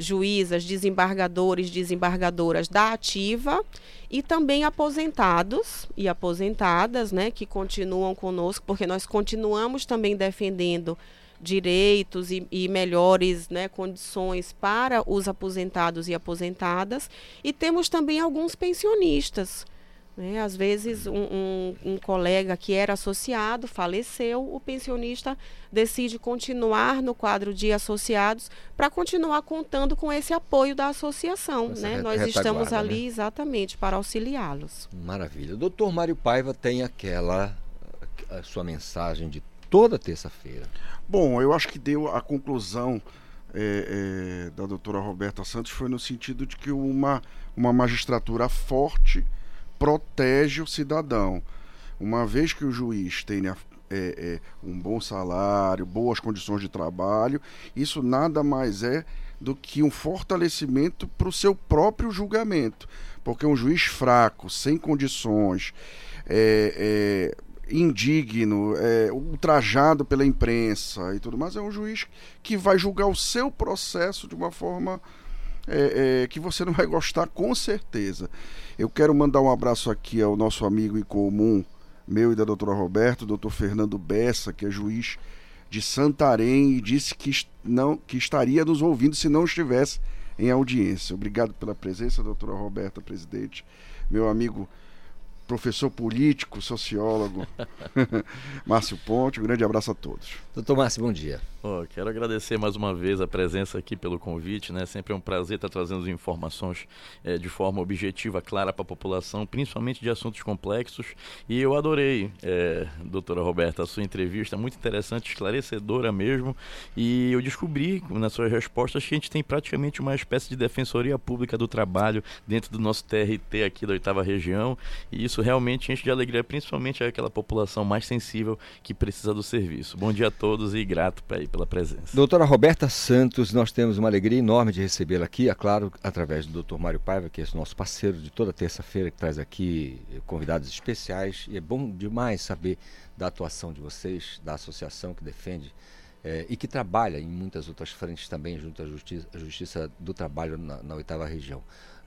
juízas, desembargadores, desembargadoras da ativa e também aposentados e aposentadas, né? Que continuam conosco, porque nós continuamos também defendendo direitos e, e melhores né, condições para os aposentados e aposentadas. E temos também alguns pensionistas. Né? Às vezes, um, um, um, colega que era associado faleceu, o pensionista decide continuar no quadro de associados para continuar contando com esse apoio da associação. Né? Nós estamos ali né? exatamente para auxiliá-los. Maravilha. O doutor Mário Paiva tem aquela a sua mensagem de toda terça-feira. Bom, eu acho que deu a conclusão é, é, da doutora Roberta Santos foi no sentido de que uma, uma magistratura forte protege o cidadão. Uma vez que o juiz tenha é, é, um bom salário, boas condições de trabalho, isso nada mais é do que um fortalecimento para o seu próprio julgamento. Porque um juiz fraco, sem condições, é, é, indigno, é, ultrajado pela imprensa e tudo mais, é um juiz que vai julgar o seu processo de uma forma é, é, que você não vai gostar com certeza. Eu quero mandar um abraço aqui ao nosso amigo em comum, meu e da doutora Roberto, doutor Fernando Bessa, que é juiz de Santarém e disse que, não, que estaria nos ouvindo se não estivesse em audiência. Obrigado pela presença, doutora Roberta, presidente. Meu amigo professor político, sociólogo, Márcio Ponte. Um grande abraço a todos. Doutor Márcio, bom dia. Oh, quero agradecer mais uma vez a presença aqui pelo convite, né? Sempre é um prazer estar trazendo informações é, de forma objetiva, clara para a população, principalmente de assuntos complexos. E eu adorei, é, doutora Roberta, a sua entrevista, muito interessante, esclarecedora mesmo. E eu descobri nas suas respostas que a gente tem praticamente uma espécie de defensoria pública do trabalho dentro do nosso TRT aqui da oitava região. E isso realmente enche de alegria, principalmente aquela população mais sensível que precisa do serviço. Bom dia a todos e grato pela presença. Doutora Roberta Santos, nós temos uma alegria enorme de recebê-la aqui, é claro, através do doutor Mário Paiva, que é nosso parceiro de toda terça-feira, que traz aqui convidados especiais. E é bom demais saber da atuação de vocês, da associação que defende é, e que trabalha em muitas outras frentes também, junto à Justiça, justiça do Trabalho na oitava região.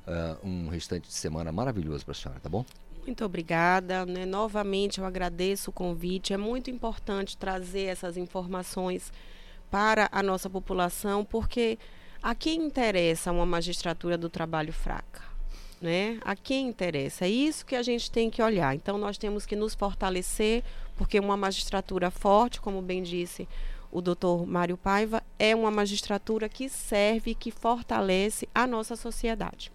Uh, um restante de semana maravilhoso para a senhora, tá bom? Muito obrigada. Né? Novamente eu agradeço o convite. É muito importante trazer essas informações para a nossa população, porque a quem interessa uma magistratura do trabalho fraca? Né? A quem interessa? É isso que a gente tem que olhar. Então, nós temos que nos fortalecer, porque uma magistratura forte, como bem disse o doutor Mário Paiva, é uma magistratura que serve, que fortalece a nossa sociedade.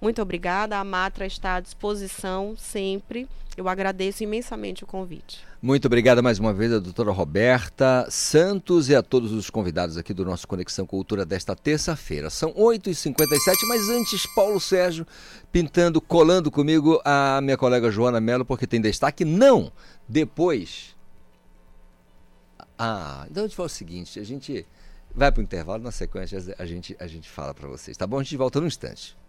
Muito obrigada. A Matra está à disposição sempre. Eu agradeço imensamente o convite. Muito obrigada mais uma vez a doutora Roberta Santos e a todos os convidados aqui do nosso Conexão Cultura desta terça-feira. São 8h57, mas antes, Paulo Sérgio pintando, colando comigo a minha colega Joana Mello, porque tem destaque. Não! Depois. Ah, então a gente fala o seguinte: a gente vai para o intervalo, na sequência a gente, a gente fala para vocês, tá bom? A gente volta num instante.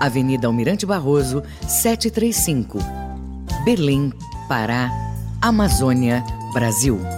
Avenida Almirante Barroso, 735. Berlim, Pará, Amazônia, Brasil.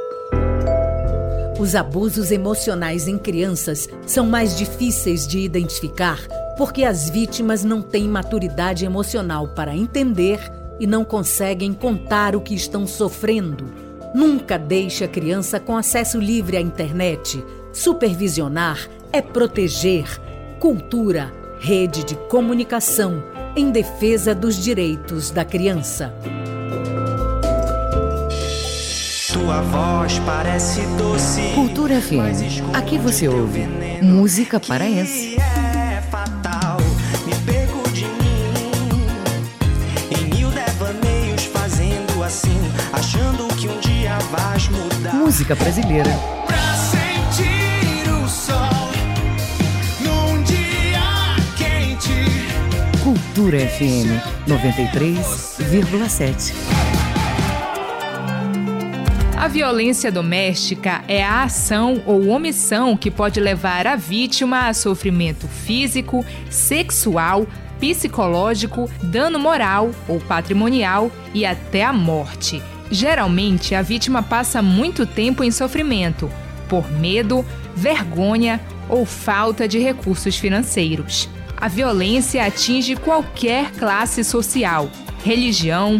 Os abusos emocionais em crianças são mais difíceis de identificar porque as vítimas não têm maturidade emocional para entender e não conseguem contar o que estão sofrendo. Nunca deixe a criança com acesso livre à internet. Supervisionar é proteger. Cultura, rede de comunicação em defesa dos direitos da criança. Tua voz parece doce. Cultura FM. Aqui você ouve música paraense. É fatal, me perco de mim. Em mil devaneios fazendo assim, achando que um dia vais mudar. Música brasileira. Pra sentir o sol num dia quente. Cultura FM 93,7. A violência doméstica é a ação ou omissão que pode levar a vítima a sofrimento físico, sexual, psicológico, dano moral ou patrimonial e até a morte. Geralmente, a vítima passa muito tempo em sofrimento por medo, vergonha ou falta de recursos financeiros. A violência atinge qualquer classe social, religião,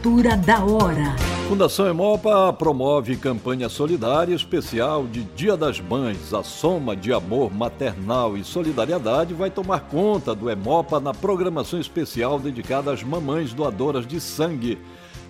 Cultura da hora. Fundação Emopa promove campanha solidária especial de Dia das Mães. A soma de amor maternal e solidariedade vai tomar conta do Emopa na programação especial dedicada às mamães doadoras de sangue.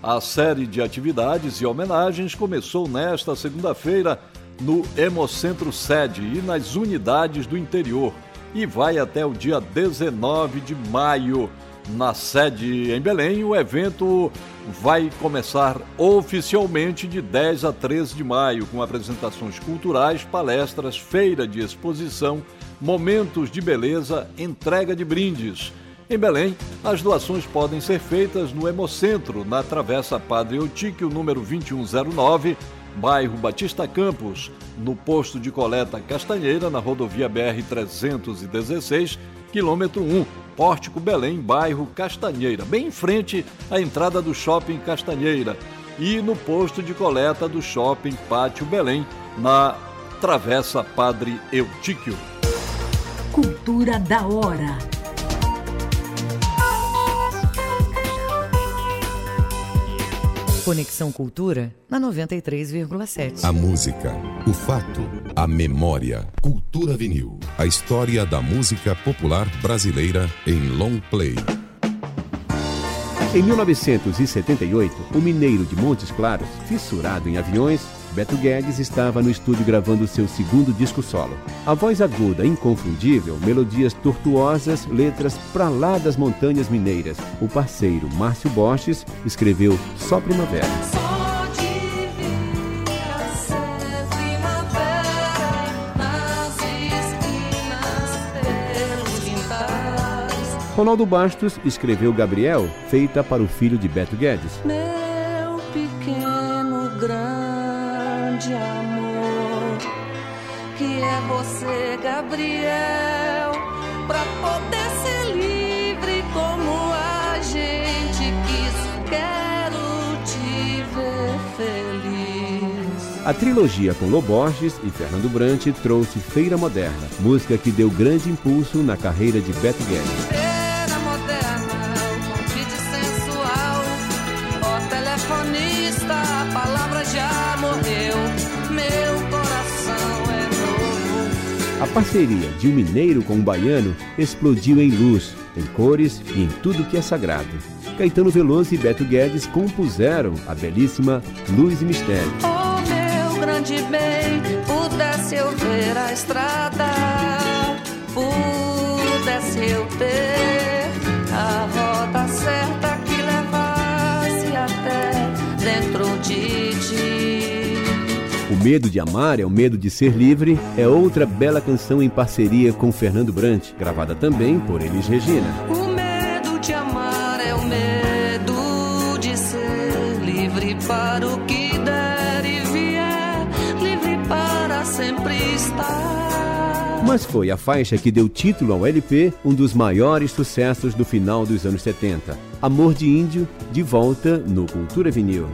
A série de atividades e homenagens começou nesta segunda-feira no Hemocentro Sede e nas unidades do interior e vai até o dia 19 de maio. Na sede em Belém, o evento vai começar oficialmente de 10 a 13 de maio, com apresentações culturais, palestras, feira de exposição, momentos de beleza, entrega de brindes. Em Belém, as doações podem ser feitas no Hemocentro, na Travessa Padre Eutíquio, número 2109, bairro Batista Campos, no posto de coleta Castanheira, na rodovia BR-316, quilômetro 1, Pórtico Belém, bairro Castanheira, bem em frente à entrada do Shopping Castanheira, e no posto de coleta do Shopping Pátio Belém, na Travessa Padre Eutíquio. Cultura da hora. Conexão Cultura na 93,7. A música, o fato, a memória. Cultura Vinil. A história da música popular brasileira em long play. Em 1978, o mineiro de Montes Claros, fissurado em aviões, Beto Guedes estava no estúdio gravando seu segundo disco solo. A voz aguda, inconfundível, melodias tortuosas, letras pra lá das montanhas mineiras. O parceiro Márcio Borges escreveu Só Primavera. Ronaldo Bastos escreveu Gabriel, feita para o filho de Beto Guedes. Meu você, Gabriel, pra poder ser livre como a gente quis. Quero te ver feliz. A trilogia com Loborges e Fernando Brant trouxe Feira Moderna, música que deu grande impulso na carreira de Beto Guedes. A parceria de um mineiro com um baiano explodiu em luz, em cores e em tudo que é sagrado. Caetano Veloso e Beto Guedes compuseram a belíssima Luz e Mistério. Oh, meu grande bem, pudesse eu ver a estrada, pudesse eu ter Medo de Amar é o Medo de Ser Livre é outra bela canção em parceria com Fernando Brant, gravada também por Elis Regina. O medo de amar é o medo de ser livre para o que der e vier, livre para sempre estar. Mas foi a faixa que deu título ao LP, um dos maiores sucessos do final dos anos 70. Amor de Índio, de volta no Cultura Vinil.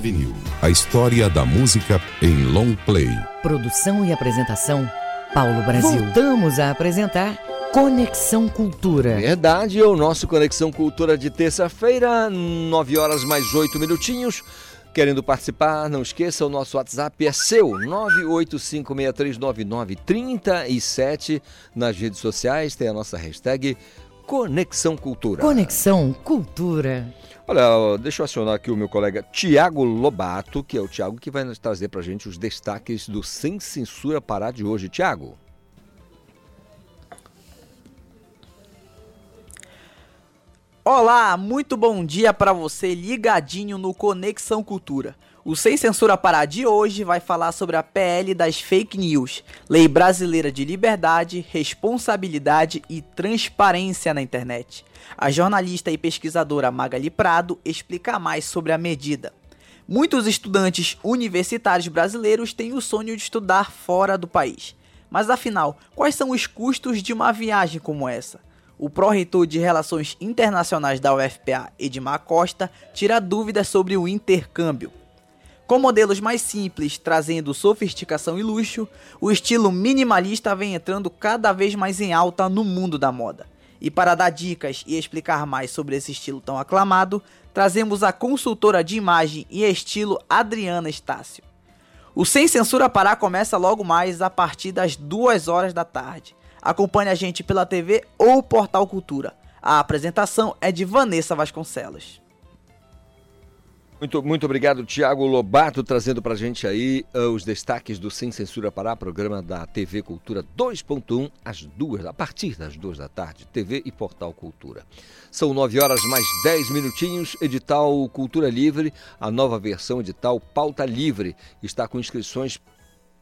Vinil. A história da música em long play. Produção e apresentação, Paulo Brasil. Voltamos a apresentar Conexão Cultura. Verdade, é o nosso Conexão Cultura de terça-feira, 9 horas mais 8 minutinhos. Querendo participar, não esqueça, o nosso WhatsApp é seu, 985639937. Nas redes sociais tem a nossa hashtag Conexão Cultura. Conexão Cultura. Olha, deixa eu acionar aqui o meu colega Tiago Lobato, que é o Tiago que vai nos trazer para a gente os destaques do Sem Censura Pará de hoje. Tiago. Olá, muito bom dia para você ligadinho no Conexão Cultura. O Sem Censura Pará de hoje vai falar sobre a PL das fake news, Lei Brasileira de Liberdade, Responsabilidade e Transparência na Internet. A jornalista e pesquisadora Magali Prado explica mais sobre a medida. Muitos estudantes universitários brasileiros têm o sonho de estudar fora do país. Mas afinal, quais são os custos de uma viagem como essa? O pró-reitor de Relações Internacionais da UFPA, Edmar Costa, tira dúvidas sobre o intercâmbio. Com modelos mais simples, trazendo sofisticação e luxo, o estilo minimalista vem entrando cada vez mais em alta no mundo da moda. E para dar dicas e explicar mais sobre esse estilo tão aclamado, trazemos a consultora de imagem e estilo Adriana Estácio. O Sem Censura Pará começa logo mais a partir das 2 horas da tarde. Acompanhe a gente pela TV ou Portal Cultura. A apresentação é de Vanessa Vasconcelos. Muito, muito obrigado, Tiago Lobato, trazendo para a gente aí uh, os destaques do Sem Censura Pará, programa da TV Cultura 2.1, às duas, a partir das duas da tarde, TV e Portal Cultura. São nove horas mais dez minutinhos, edital Cultura Livre, a nova versão edital Pauta Livre, está com inscrições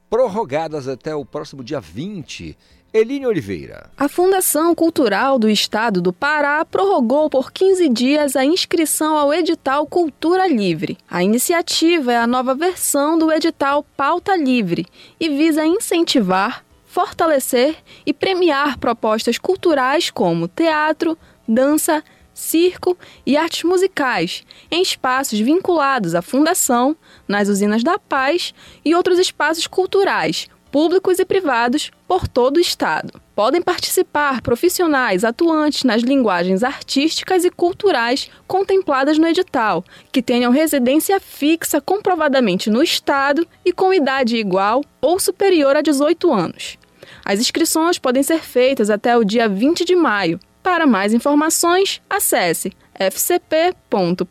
prorrogadas até o próximo dia 20 Eline Oliveira. A Fundação Cultural do Estado do Pará prorrogou por 15 dias a inscrição ao edital Cultura Livre. A iniciativa é a nova versão do edital Pauta Livre e visa incentivar, fortalecer e premiar propostas culturais como teatro, dança, circo e artes musicais, em espaços vinculados à Fundação, nas usinas da Paz e outros espaços culturais públicos e privados por todo o Estado. Podem participar profissionais atuantes nas linguagens artísticas e culturais contempladas no edital, que tenham residência fixa comprovadamente no Estado e com idade igual ou superior a 18 anos. As inscrições podem ser feitas até o dia 20 de maio. Para mais informações, acesse fcp.pa.gov.br.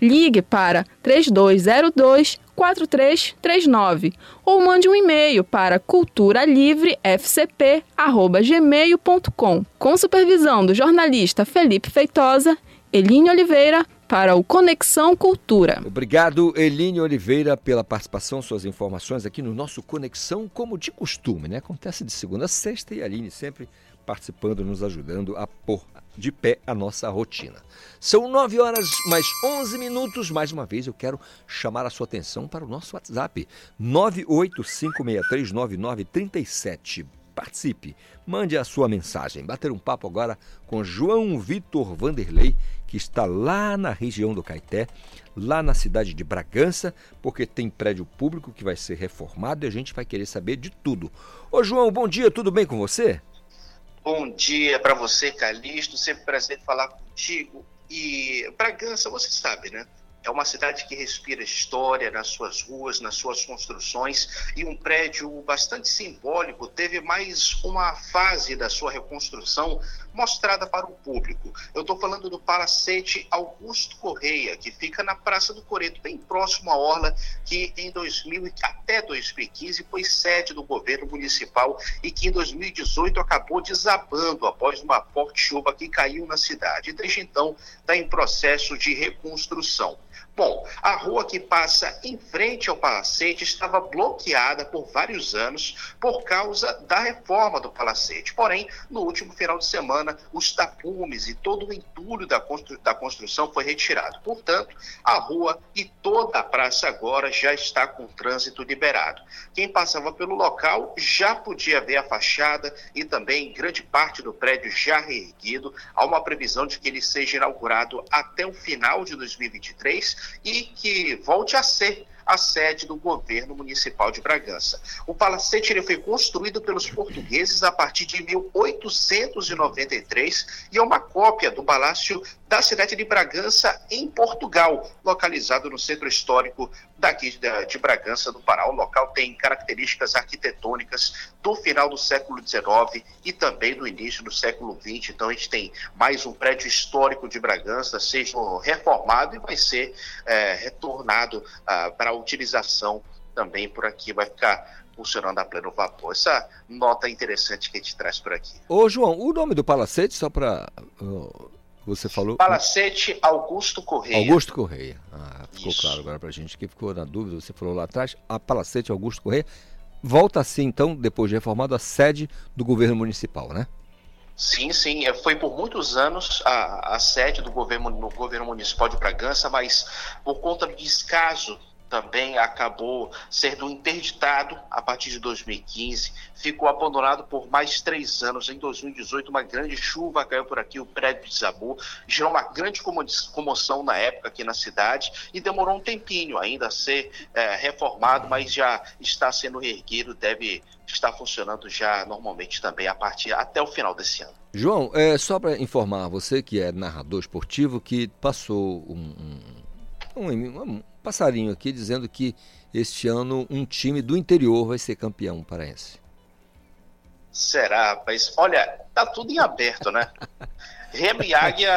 Ligue para 3202 4339 ou mande um e-mail para culturalivrefcp@gmail.com com supervisão do jornalista Felipe Feitosa, Eline Oliveira para o Conexão Cultura. Obrigado, Eline Oliveira, pela participação, suas informações aqui no nosso Conexão, como de costume, né? Acontece de segunda a sexta e a Aline sempre participando, nos ajudando a pôr de pé a nossa rotina. São 9 horas mais 11 minutos. Mais uma vez eu quero chamar a sua atenção para o nosso WhatsApp 985639937. Participe, mande a sua mensagem. Bater um papo agora com João Vitor Vanderlei, que está lá na região do Caeté, lá na cidade de Bragança, porque tem prédio público que vai ser reformado e a gente vai querer saber de tudo. Ô João, bom dia, tudo bem com você? Bom dia para você, Calixto. Sempre prazer falar contigo. E Bragança, você sabe, né? É uma cidade que respira história nas suas ruas, nas suas construções, e um prédio bastante simbólico teve mais uma fase da sua reconstrução mostrada para o público. Eu estou falando do Palacete Augusto Correia, que fica na Praça do Coreto, bem próximo à Orla, que em 2000 até 2015 foi sede do governo municipal e que em 2018 acabou desabando após uma forte chuva que caiu na cidade. Desde então está em processo de reconstrução. Bom, a rua que passa em frente ao palacete estava bloqueada por vários anos por causa da reforma do palacete. Porém, no último final de semana, os tapumes e todo o entulho da, constru da construção foi retirado. Portanto, a rua e toda a praça agora já está com trânsito liberado. Quem passava pelo local já podia ver a fachada e também grande parte do prédio já reerguido. Há uma previsão de que ele seja inaugurado até o final de 2023 e que volte a ser a sede do governo municipal de Bragança. O palacete ele foi construído pelos portugueses a partir de 1893 e é uma cópia do palácio da cidade de Bragança, em Portugal, localizado no centro histórico daqui de, Bragança, do Pará. O local tem características arquitetônicas do final do século XIX e também do início do século XX. Então, a gente tem mais um prédio histórico de Bragança, seja reformado e vai ser é, retornado ah, para utilização também por aqui. Vai ficar funcionando a pleno vapor. Essa nota interessante que a gente traz por aqui. Ô, João, o nome do palacete, só para. Uh, você falou. Palacete Augusto Correia. Augusto Correia. Ah, ficou Isso. claro agora para a gente que ficou na dúvida. Você falou lá atrás. A Palacete Augusto Correia volta assim, então, depois de reformado, a sede do governo municipal, né? Sim, sim. É, foi por muitos anos a, a sede do governo, no governo municipal de Bragança, mas por conta do descaso também acabou sendo interditado a partir de 2015, ficou abandonado por mais três anos. Em 2018, uma grande chuva caiu por aqui, o prédio desabou, gerou uma grande comoção na época aqui na cidade e demorou um tempinho ainda a ser é, reformado, mas já está sendo reerguido, deve estar funcionando já normalmente também a partir até o final desse ano. João, é, só para informar você que é narrador esportivo, que passou um, um, um, um passarinho aqui dizendo que este ano um time do interior vai ser campeão paraense. Será, rapaz? Olha, tá tudo em aberto, né? Remo e Águia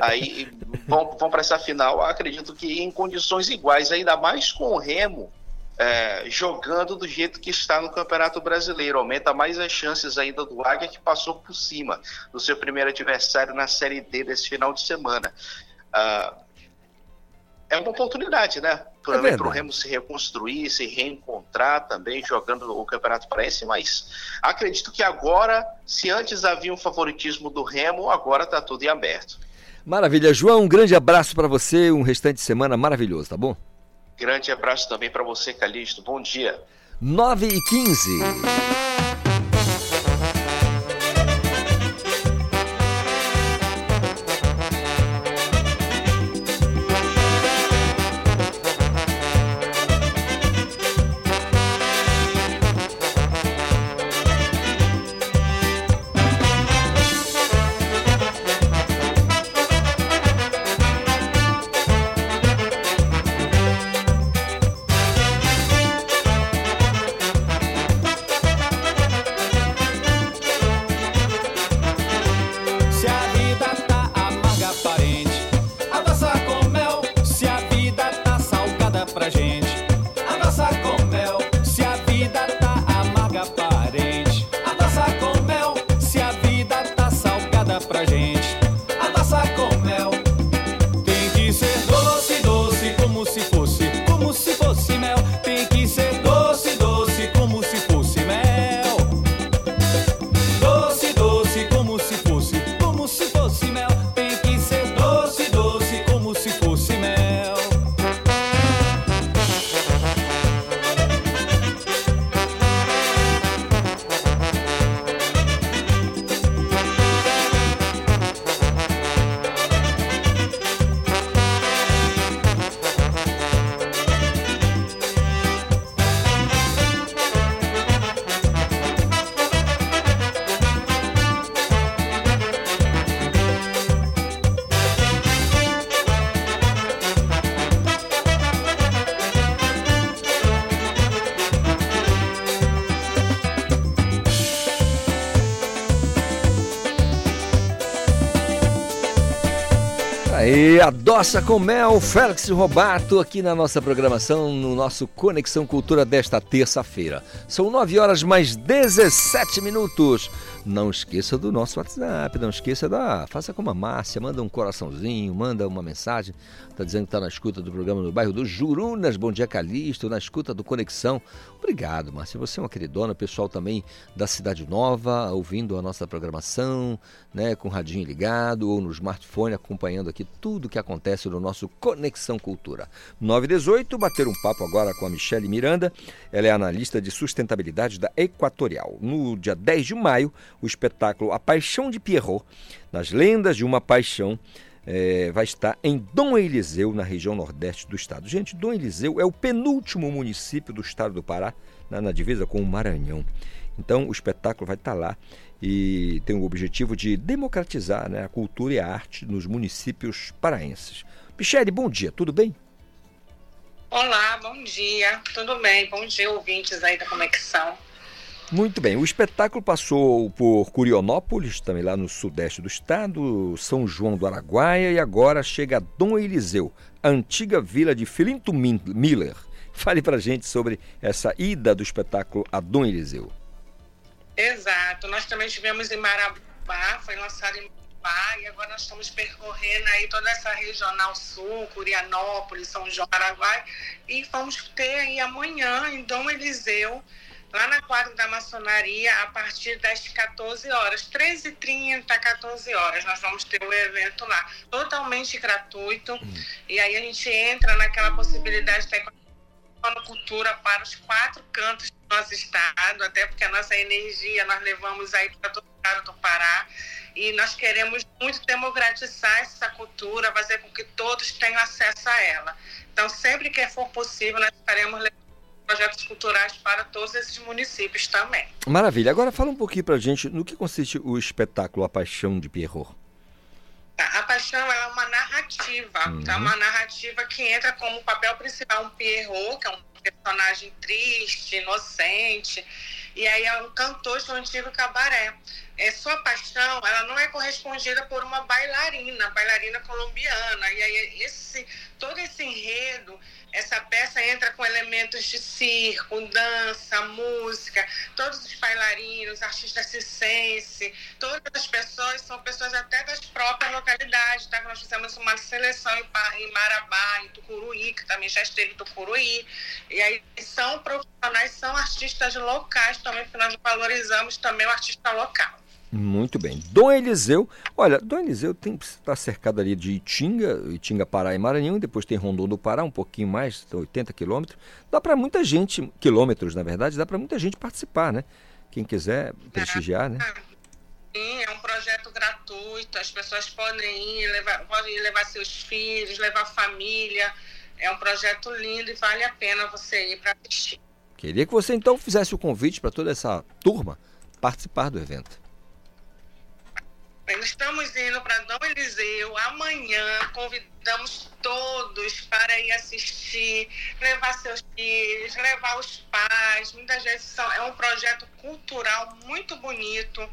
aí vão, vão para essa final, acredito que em condições iguais, ainda mais com o Remo é, jogando do jeito que está no Campeonato Brasileiro. Aumenta mais as chances ainda do Águia que passou por cima do seu primeiro adversário na Série D desse final de semana. Uh, é uma oportunidade, né? Para é o Remo se reconstruir, se reencontrar também jogando o Campeonato Paraense, mas acredito que agora, se antes havia um favoritismo do Remo, agora está tudo em aberto. Maravilha, João, um grande abraço para você, um restante de semana maravilhoso, tá bom? Grande abraço também para você, Calixto. Bom dia. 9 e 15. E adoça com mel, Félix Robato, aqui na nossa programação, no nosso Conexão Cultura desta terça-feira. São 9 horas mais 17 minutos. Não esqueça do nosso WhatsApp, não esqueça da. Faça como a Márcia, manda um coraçãozinho, manda uma mensagem. Está dizendo que está na escuta do programa no bairro do Jurunas. Bom dia, Calixto, na escuta do Conexão. Obrigado, Márcia. Você é uma queridona, pessoal também da Cidade Nova, ouvindo a nossa programação, né, com o radinho ligado ou no smartphone, acompanhando aqui tudo que acontece no nosso Conexão Cultura. 918, bater um papo agora com a Michele Miranda. Ela é analista de sustentabilidade da Equatorial. No dia 10 de maio, o espetáculo A Paixão de Pierrot, nas lendas de uma paixão, é, vai estar em Dom Eliseu, na região nordeste do estado. Gente, Dom Eliseu é o penúltimo município do estado do Pará, na, na divisa com o Maranhão. Então, o espetáculo vai estar lá e tem o objetivo de democratizar né, a cultura e a arte nos municípios paraenses. Michele, bom dia, tudo bem? Olá, bom dia, tudo bem? Bom dia, ouvintes aí da Conexão. Muito bem, o espetáculo passou por Curionópolis, também lá no sudeste do estado, São João do Araguaia e agora chega a Dom Eliseu, a antiga vila de Filinto Miller. Fale pra gente sobre essa ida do espetáculo a Dom Eliseu. Exato, nós também estivemos em Marabá, foi lançado em Marabá e agora nós estamos percorrendo aí toda essa regional sul, Curianópolis, São João do Araguaia e vamos ter aí amanhã em Dom Eliseu lá na quadra da maçonaria a partir das 14 horas, 13h30, 14 horas. Nós vamos ter o evento lá, totalmente gratuito. Hum. E aí a gente entra naquela possibilidade de cultura para os quatro cantos do nosso estado, até porque a nossa energia nós levamos aí para todo o estado do Pará. E nós queremos muito democratizar essa cultura, fazer com que todos tenham acesso a ela. Então, sempre que for possível, nós estaremos levando projetos culturais para todos esses municípios também. Maravilha. Agora fala um pouquinho para a gente no que consiste o espetáculo A Paixão de Pierrot. Tá, a paixão é uma narrativa, uhum. tá? Uma narrativa que entra como papel principal um Pierrot, que é um personagem triste, inocente, e aí é um cantor de um antigo cabaré. É, sua paixão, ela não é correspondida por uma bailarina, bailarina colombiana, e aí esse, todo esse enredo essa peça entra com elementos de circo, dança, música, todos os bailarinos, artistas circense, todas as pessoas são pessoas até das próprias localidades, tá? Nós fizemos uma seleção em Marabá, em Tucuruí, que também já esteve em Tucuruí, e aí são profissionais, são artistas locais também, porque nós valorizamos também o artista local. Muito bem. Dom Eliseu, olha, Dom Eliseu está cercado ali de Itinga, Itinga, Pará e Maranhão, depois tem Rondon do Pará, um pouquinho mais, 80 quilômetros. Dá para muita gente, quilômetros na verdade, dá para muita gente participar, né? Quem quiser prestigiar, né? Sim, é um projeto gratuito, as pessoas podem ir, levar, podem levar seus filhos, levar família. É um projeto lindo e vale a pena você ir para assistir. Queria que você então fizesse o convite para toda essa turma participar do evento. Estamos indo para Dom Eliseu amanhã. Convidamos todos para ir assistir, levar seus filhos, levar os pais. Muitas vezes são, é um projeto cultural muito bonito,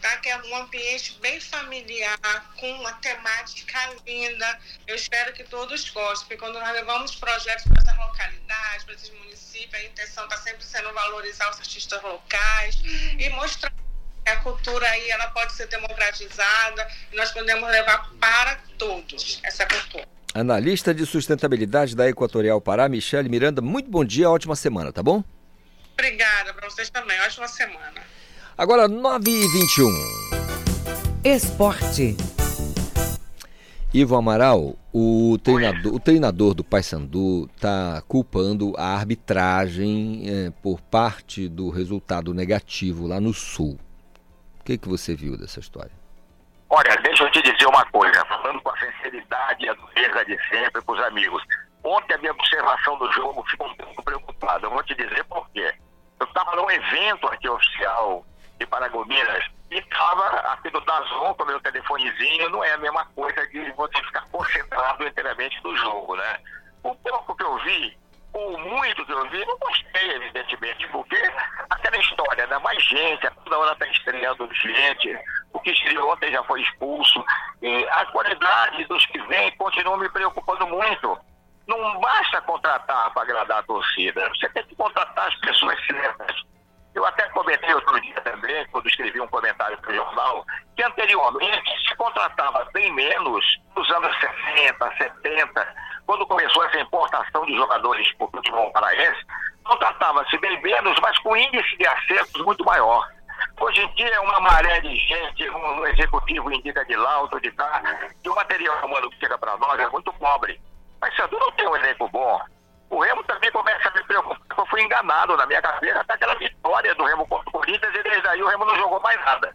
tá? que é um ambiente bem familiar, com uma temática linda. Eu espero que todos gostem, porque quando nós levamos projetos para essas localidades, para esses municípios, a intenção está sempre sendo valorizar os artistas locais e mostrar a cultura aí ela pode ser democratizada e nós podemos levar para todos essa cultura. Analista de sustentabilidade da Equatorial Pará, Michele Miranda, muito bom dia, ótima semana, tá bom? Obrigada, para vocês também, ótima semana. Agora, 9 e 21 Esporte. Ivo Amaral, o treinador, o treinador do Paysandu está culpando a arbitragem é, por parte do resultado negativo lá no Sul. O que, que você viu dessa história? Olha, deixa eu te dizer uma coisa, falando com a sinceridade e a dureza de sempre para os amigos. Ontem a minha observação do jogo ficou um pouco preocupada. Eu vou te dizer por quê. Eu estava num evento aqui oficial de Paragominas e estava aqui do Dazon com meu telefonezinho. Não é a mesma coisa de você ficar concentrado inteiramente no jogo, né? O pouco que eu vi, ou muito eu vi, não gostei, evidentemente, porque aquela história, né? Mais gente, toda hora está estreando gente, o que estreou ontem já foi expulso, e a qualidade dos que vêm continua me preocupando muito. Não basta contratar para agradar a torcida, você tem que contratar as pessoas certas. Eu até comentei outro dia também, quando escrevi um comentário para o jornal, que anteriormente se contratava bem menos nos anos 60, 70, quando começou essa importação de jogadores para o futebol paraense, contratava-se bem menos, mas com índice de acertos muito maior. Hoje em dia é uma maré de gente, um executivo indica de lá, outro de cá, e o material humano que chega para nós é muito pobre. Mas Sandu não tem um elenco bom. O Remo também começa a me preocupar, eu fui enganado na minha cabeça até aquela vitória do Remo contra o Corinthians e desde aí o Remo não jogou mais nada.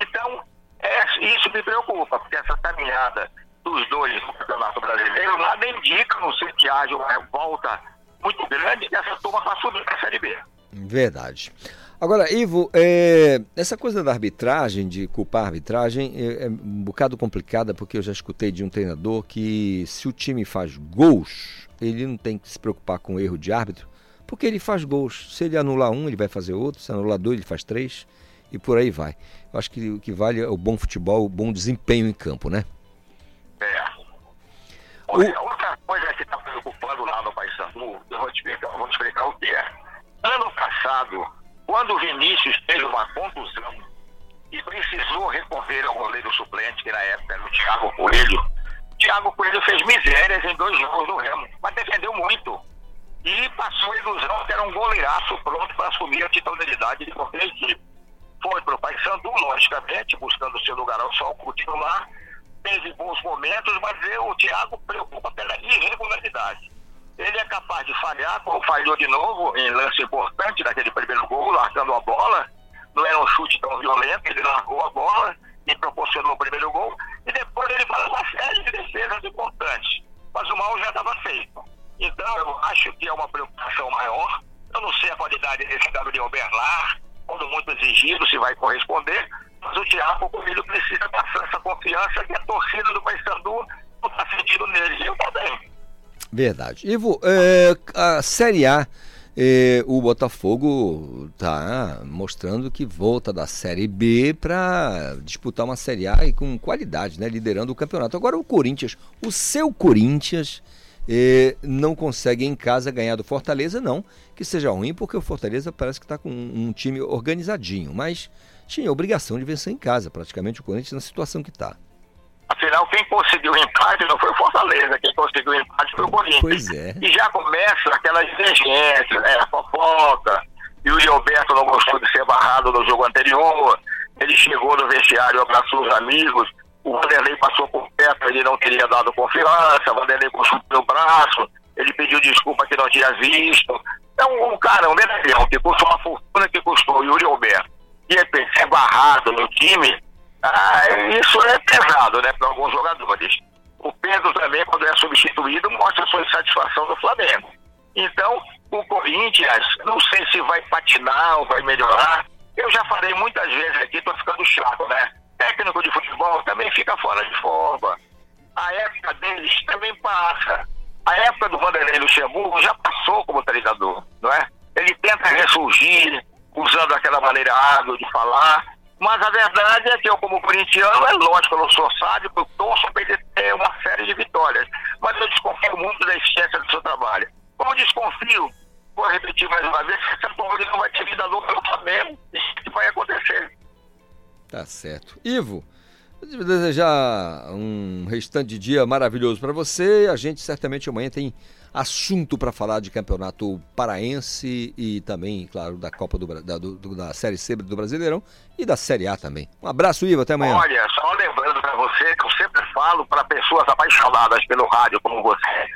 Então, é, isso me preocupa, porque essa caminhada dos dois no Campeonato Brasileiro, nada indica, não sei que haja uma revolta muito grande, que essa turma vai subir para a Série B. Verdade. Agora, Ivo, é, essa coisa da arbitragem, de culpar a arbitragem, é, é, um bocado complicada, porque eu já escutei de um treinador que se o time faz gols, ele não tem que se preocupar com o erro de árbitro, porque ele faz gols. Se ele anular um, ele vai fazer outro, se anular dois, ele faz três, e por aí vai. Eu acho que o que vale é o bom futebol, o bom desempenho em campo, né? É. Olha, outra coisa que está preocupando lá no Paysandu, eu vou te explicar, vou te explicar o que é. Ano passado, quando o Vinícius teve uma contusão e precisou recorrer ao goleiro suplente, que na época era o Thiago Coelho, o Thiago Coelho fez misérias em dois jogos do Remo, mas defendeu muito. E passou a ilusão que era um goleiraço pronto para assumir a titularidade de qualquer equipe. Foi para o Paysandu, logicamente, buscando seu lugar ao sol titular. Teve bons momentos, mas eu, o Thiago preocupa pela irregularidade. Ele é capaz de falhar, como falhou de novo em lance importante daquele primeiro gol, largando a bola. Não era um chute tão violento, ele largou a bola e proporcionou o primeiro gol. E depois ele faz uma série de defesas importantes. Mas o mal já estava feito. Então, eu acho que é uma preocupação maior. Eu não sei a qualidade desse Gabriel Bernard, quando muito exigido, se vai corresponder. Mas o Thiago Coelho precisa passar essa confiança que a torcida do Paysandu não está sentindo nele. Eu também. Verdade. Ivo, é, a Série A, é, o Botafogo está mostrando que volta da Série B para disputar uma Série A e com qualidade, né, liderando o campeonato. Agora o Corinthians, o seu Corinthians, é, não consegue em casa ganhar do Fortaleza, não que seja ruim, porque o Fortaleza parece que está com um, um time organizadinho, mas tinha a obrigação de vencer em casa, praticamente o Corinthians na situação que está. Afinal, quem conseguiu o empate não foi o Fortaleza, quem conseguiu o empate foi o Corinthians. Pois é. E já começa aquela divergência, né? A fofoca. E o Gilberto não gostou de ser barrado no jogo anterior. Ele chegou no vestiário, abraçou os amigos. O Vanderlei passou por perto, ele não teria dado confiança. O Vanderlei puxou pelo braço. Ele pediu desculpa que não tinha visto. É um, um cara, um medalhão, que custou uma fortuna que custou o Yuri Alberto. E ele ser barrado no time, ah, isso é pesado, né, para alguns jogadores. O Pedro também, quando é substituído, mostra sua insatisfação do Flamengo. Então, o Corinthians, não sei se vai patinar ou vai melhorar. Eu já falei muitas vezes aqui, tô ficando chato, né? Técnico de futebol também fica fora de forma. A época deles também passa. A época do Vanderlei Luxemburgo já passou como treinador, não é? Ele tenta ressurgir, usando aquela maneira hábil de falar, mas a verdade é que eu, como corintiano, é lógico, eu não sou sábio, eu torço para ele ter uma série de vitórias. Mas eu desconfio muito da eficiência do seu trabalho. Como desconfio, vou repetir mais uma vez, que São não vai ter vida louca no Flamengo. Isso vai acontecer. Tá certo. Ivo, desejar um restante de dia maravilhoso para você. A gente certamente amanhã tem assunto para falar de campeonato paraense e também, claro, da Copa do, da, do, da Série C do Brasileirão e da Série A também. Um abraço, Ivo, até amanhã. Olha, só lembrando para você que eu sempre falo para pessoas apaixonadas pelo rádio como você.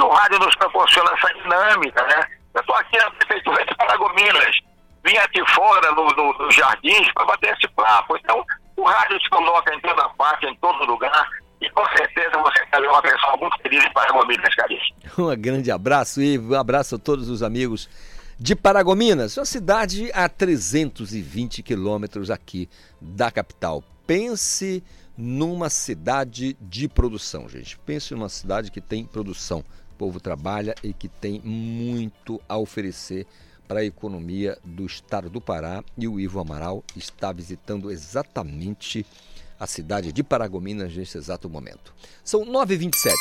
O rádio nos proporciona essa dinâmica, né? Eu estou aqui na Prefeitura de Paragominas, vim aqui fora no, no, no Jardins para bater esse papo. Então, o rádio te coloca em toda parte, em todo lugar. E com certeza você é uma pessoa muito feliz em Paragominas, Carinho. Um grande abraço, Ivo. Um abraço a todos os amigos de Paragominas, uma cidade a 320 quilômetros aqui da capital. Pense numa cidade de produção, gente. Pense numa cidade que tem produção. O povo trabalha e que tem muito a oferecer para a economia do estado do Pará. E o Ivo Amaral está visitando exatamente a cidade de Paragominas neste exato momento. São 9h27.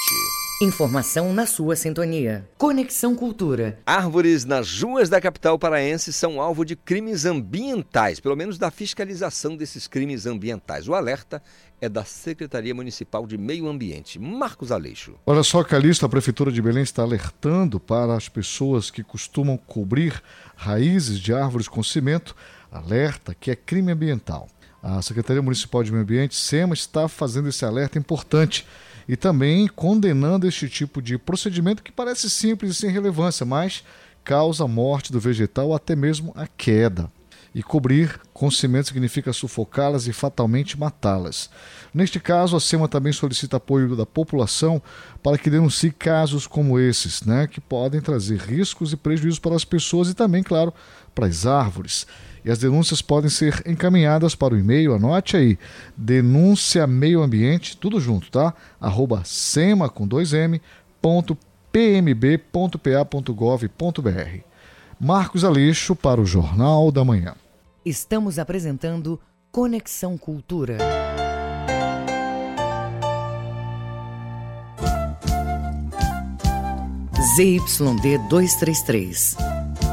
Informação na sua sintonia. Conexão Cultura. Árvores nas ruas da capital paraense são alvo de crimes ambientais, pelo menos da fiscalização desses crimes ambientais. O alerta é da Secretaria Municipal de Meio Ambiente. Marcos Aleixo. Olha só, Calixto, a Prefeitura de Belém está alertando para as pessoas que costumam cobrir raízes de árvores com cimento, alerta que é crime ambiental. A Secretaria Municipal de Meio Ambiente, SEMA, está fazendo esse alerta importante e também condenando este tipo de procedimento que parece simples e sem relevância, mas causa a morte do vegetal até mesmo a queda. e cobrir com cimento significa sufocá-las e fatalmente matá-las. Neste caso, a SEMA também solicita apoio da população para que denuncie casos como esses, né, que podem trazer riscos e prejuízos para as pessoas e também, claro, para as árvores. E as denúncias podem ser encaminhadas para o e-mail, anote aí, denúncia meio ambiente, tudo junto, tá? Arroba sema com dois m, ponto pmb.pa.gov.br. Marcos Aleixo para o Jornal da Manhã. Estamos apresentando Conexão Cultura. ZYD 233,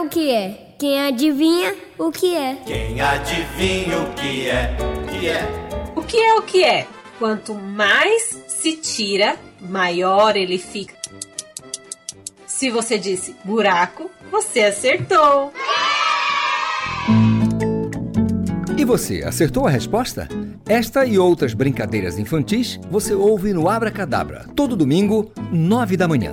o que é? Quem adivinha o que é? Quem adivinha o que é? Que é? O que é o que é? Quanto mais se tira, maior ele fica. Se você disse buraco, você acertou. E você, acertou a resposta? Esta e outras brincadeiras infantis você ouve no Abra Cadabra, todo domingo, nove da manhã.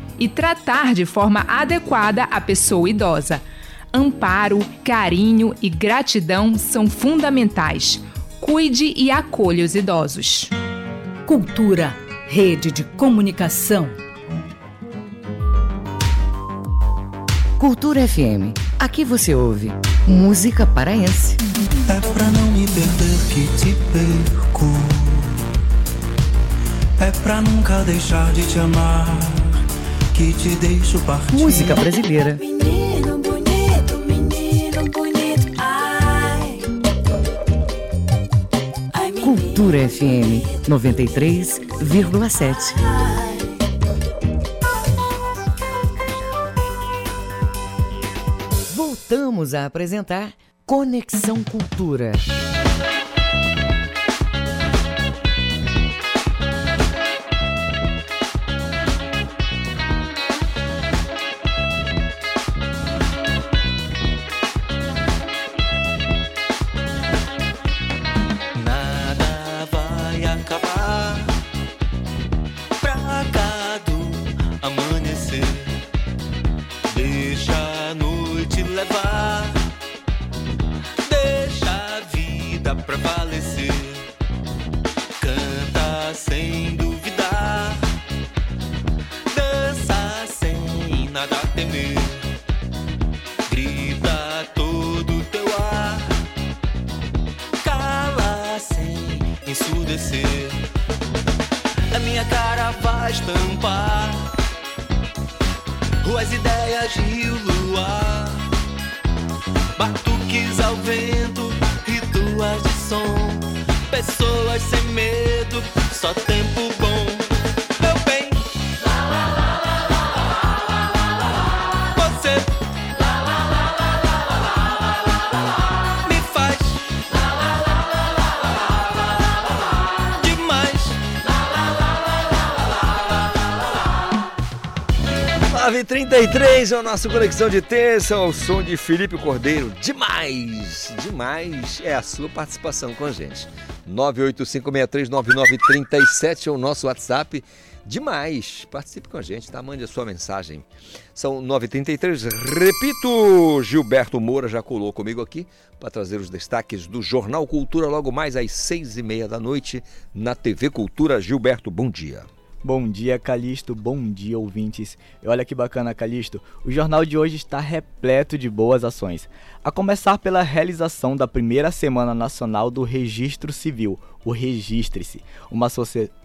e tratar de forma adequada a pessoa idosa. Amparo, carinho e gratidão são fundamentais. Cuide e acolha os idosos. Cultura, rede de comunicação. Cultura FM. Aqui você ouve música paraense. É pra não me perder que te perco. É pra nunca deixar de te amar que te deixo partir. Música brasileira. Menino bonito, menino bonito, ai. Ai, menino. Cultura FM 93,7. Voltamos a apresentar Conexão Cultura. Vai estampar ruas, ideias, rio, luar, batuques ao vento, rituais de som, pessoas sem medo, só tempo bom. 9h33 é o nosso Conexão de Terça, ao som de Felipe Cordeiro. Demais, demais é a sua participação com a gente. 985639937 é o nosso WhatsApp. Demais, participe com a gente, tá? Mande a sua mensagem. São 9h33, repito, Gilberto Moura já colou comigo aqui para trazer os destaques do Jornal Cultura logo mais às seis e meia da noite na TV Cultura. Gilberto, bom dia. Bom dia, Calixto. Bom dia, ouvintes. E olha que bacana, Calixto. O jornal de hoje está repleto de boas ações. A começar pela realização da primeira Semana Nacional do Registro Civil, o Registre-se, uma,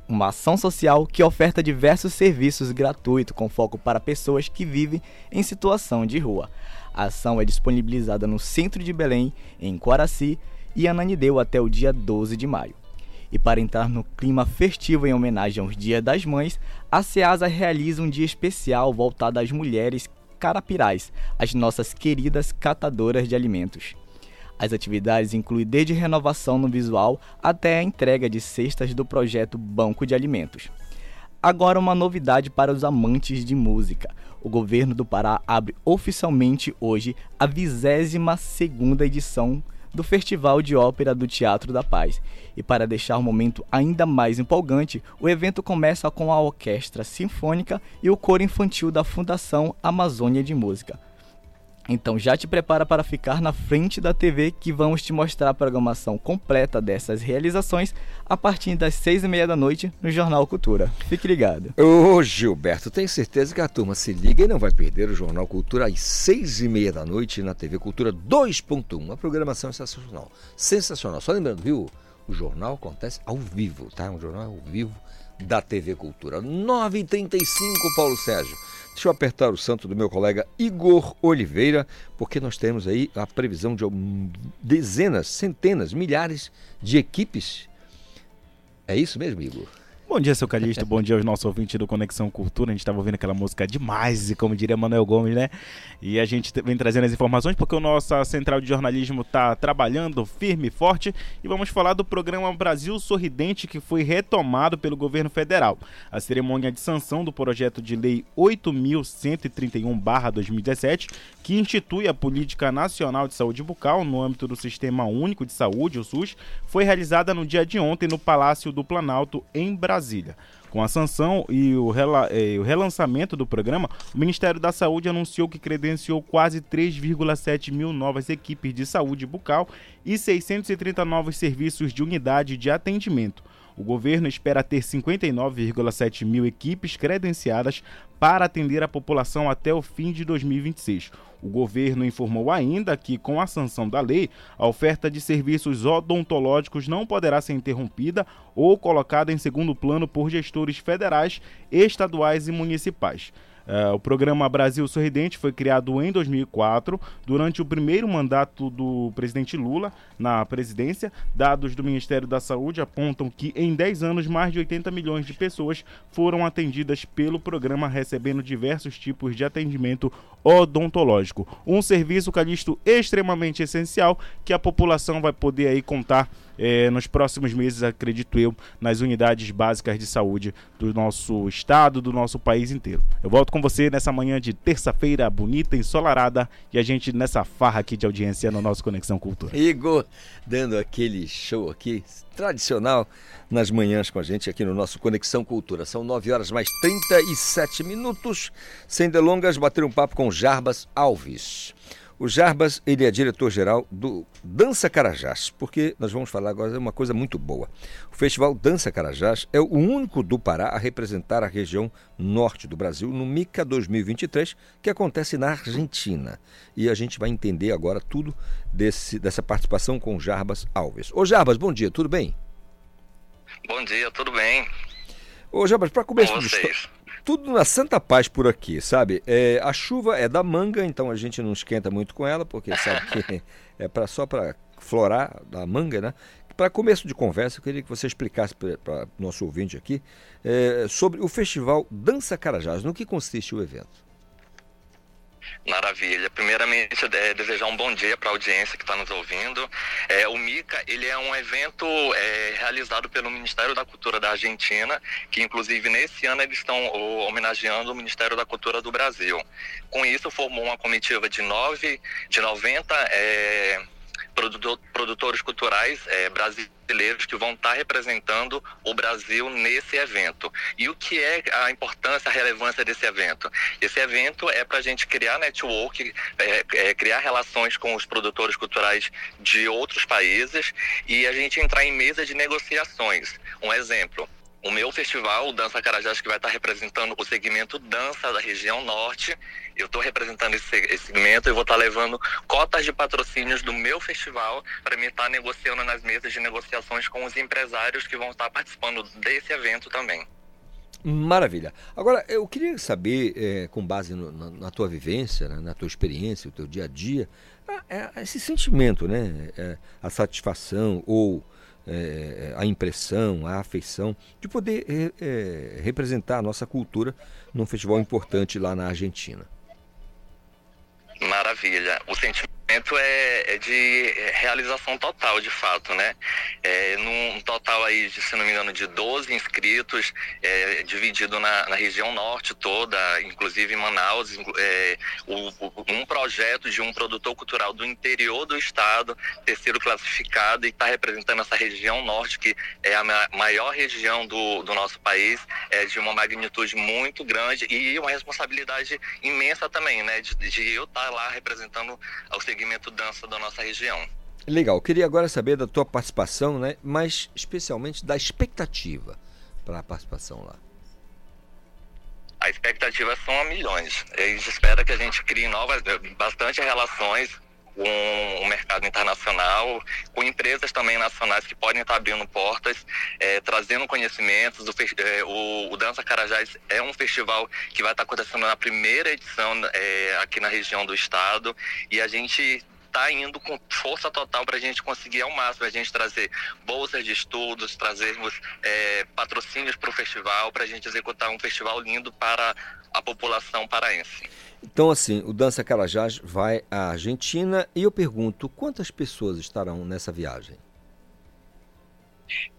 uma ação social que oferta diversos serviços gratuitos com foco para pessoas que vivem em situação de rua. A ação é disponibilizada no centro de Belém, em Quaraci e Ananideu até o dia 12 de maio. E para entrar no clima festivo em homenagem aos Dia das Mães, a SEASA realiza um dia especial voltado às mulheres carapirais, as nossas queridas catadoras de alimentos. As atividades incluem desde renovação no visual até a entrega de cestas do projeto Banco de Alimentos. Agora uma novidade para os amantes de música. O governo do Pará abre oficialmente hoje a 22 segunda edição do Festival de Ópera do Teatro da Paz. E para deixar o momento ainda mais empolgante, o evento começa com a Orquestra Sinfônica e o Coro Infantil da Fundação Amazônia de Música. Então já te prepara para ficar na frente da TV que vamos te mostrar a programação completa dessas realizações a partir das seis e meia da noite no Jornal Cultura. Fique ligado. Ô Gilberto, tenho certeza que a turma se liga e não vai perder o Jornal Cultura às seis e meia da noite na TV Cultura 2.1. Uma programação sensacional. Sensacional. Só lembrando, viu? O jornal acontece ao vivo, tá? Um jornal ao vivo da TV Cultura. 9h35, Paulo Sérgio. Deixa eu apertar o santo do meu colega Igor Oliveira, porque nós temos aí a previsão de dezenas, centenas, milhares de equipes. É isso mesmo, Igor? Bom dia, seu Calixto. Bom dia aos nossos ouvintes do Conexão Cultura. A gente estava ouvindo aquela música demais, como diria Manuel Gomes, né? E a gente vem trazendo as informações porque o nosso central de jornalismo está trabalhando firme e forte. E vamos falar do programa Brasil Sorridente, que foi retomado pelo governo federal. A cerimônia de sanção do projeto de lei 8.131-2017, que institui a Política Nacional de Saúde Bucal no âmbito do Sistema Único de Saúde, o SUS, foi realizada no dia de ontem no Palácio do Planalto, em Brasília. Brasília. Com a sanção e o, rela eh, o relançamento do programa, o Ministério da Saúde anunciou que credenciou quase 3,7 mil novas equipes de saúde bucal e 630 novos serviços de unidade de atendimento. O governo espera ter 59,7 mil equipes credenciadas para atender a população até o fim de 2026. O governo informou ainda que, com a sanção da lei, a oferta de serviços odontológicos não poderá ser interrompida ou colocada em segundo plano por gestores federais, estaduais e municipais. Uh, o programa Brasil Sorridente foi criado em 2004, durante o primeiro mandato do presidente Lula na presidência. Dados do Ministério da Saúde apontam que em 10 anos mais de 80 milhões de pessoas foram atendidas pelo programa, recebendo diversos tipos de atendimento odontológico. Um serviço, Calixto, extremamente essencial que a população vai poder aí contar é, nos próximos meses, acredito eu, nas unidades básicas de saúde do nosso estado, do nosso país inteiro. Eu volto com você nessa manhã de terça-feira bonita, ensolarada e a gente nessa farra aqui de audiência no nosso Conexão Cultura. Igor, dando aquele show aqui tradicional nas manhãs com a gente aqui no nosso Conexão Cultura. São 9 horas mais 37 minutos. Sem delongas, bater um papo com Jarbas Alves. O Jarbas, ele é diretor-geral do Dança Carajás, porque nós vamos falar agora de uma coisa muito boa. O Festival Dança Carajás é o único do Pará a representar a região norte do Brasil no MICA 2023, que acontece na Argentina. E a gente vai entender agora tudo desse, dessa participação com o Jarbas Alves. Ô Jarbas, bom dia, tudo bem? Bom dia, tudo bem? Ô Jarbas, para começar tudo na santa paz por aqui, sabe? É, a chuva é da manga, então a gente não esquenta muito com ela, porque sabe que é pra, só para florar da manga, né? Para começo de conversa, eu queria que você explicasse para nosso ouvinte aqui é, sobre o festival Dança Carajás, no que consiste o evento. Maravilha. Primeiramente, é, desejar um bom dia para a audiência que está nos ouvindo. É, o MICA ele é um evento é, realizado pelo Ministério da Cultura da Argentina, que inclusive nesse ano eles estão homenageando o Ministério da Cultura do Brasil. Com isso, formou uma comitiva de nove, de 90 é, produtor, produtores culturais é, brasileiros que vão estar representando o Brasil nesse evento. E o que é a importância, a relevância desse evento? Esse evento é para a gente criar network, é, é, criar relações com os produtores culturais de outros países e a gente entrar em mesa de negociações. Um exemplo, o meu festival, o Dança Carajás, que vai estar representando o segmento dança da região norte. Eu estou representando esse, segmento e vou estar levando cotas de patrocínios do meu festival para me estar negociando nas mesas de negociações com os empresários que vão estar participando desse evento também. Maravilha. Agora, eu queria saber, é, com base no, na, na, tua vivência, né, na tua experiência, o teu dia a dia, é, esse sentimento, né, é, a satisfação ou é, a impressão, a afeição de poder é, é, representar a nossa cultura num festival importante lá na Argentina. Maravilha. O sentimento é, é de realização total, de fato, né? É, num total aí, de, se não me engano, de 12 inscritos, é, dividido na, na, região norte toda, inclusive em Manaus, é, o, o, um projeto de um produtor cultural do interior do estado ter sido classificado e está representando essa região norte, que é a maior região do, do nosso país, é de uma magnitude muito grande e uma responsabilidade imensa também, né? De, de eu estar tá lá representando o segmento dança da nossa região. Legal, queria agora saber da tua participação, né? mas especialmente da expectativa para a participação lá. A expectativa são a milhões. Eles esperam que a gente crie novas, bastante relações com o mercado internacional, com empresas também nacionais que podem estar abrindo portas, é, trazendo conhecimentos. O, é, o, o, Dança Carajás é um festival que vai estar acontecendo na primeira edição é, aqui na região do estado e a gente está indo com força total para a gente conseguir ao máximo, a gente trazer bolsas de estudos, trazermos é, patrocínios para o festival, para a gente executar um festival lindo para a população paraense. Então, assim, o Dança Carajás vai à Argentina e eu pergunto, quantas pessoas estarão nessa viagem?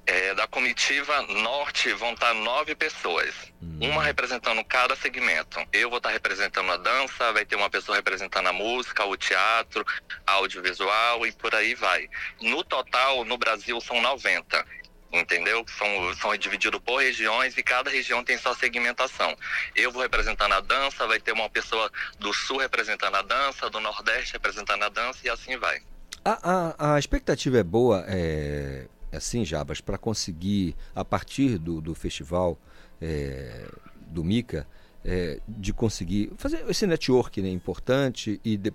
É, da comitiva norte vão estar nove pessoas, hum. uma representando cada segmento. Eu vou estar representando a dança, vai ter uma pessoa representando a música, o teatro, audiovisual e por aí vai. No total, no Brasil, são 90 entendeu? São, são divididos por regiões e cada região tem sua segmentação. Eu vou representando a dança, vai ter uma pessoa do sul representando a dança, do nordeste representando a dança e assim vai. A, a, a expectativa é boa, é, assim, Jabas, para conseguir, a partir do, do festival é, do Mica, é, de conseguir fazer esse network né, importante e de,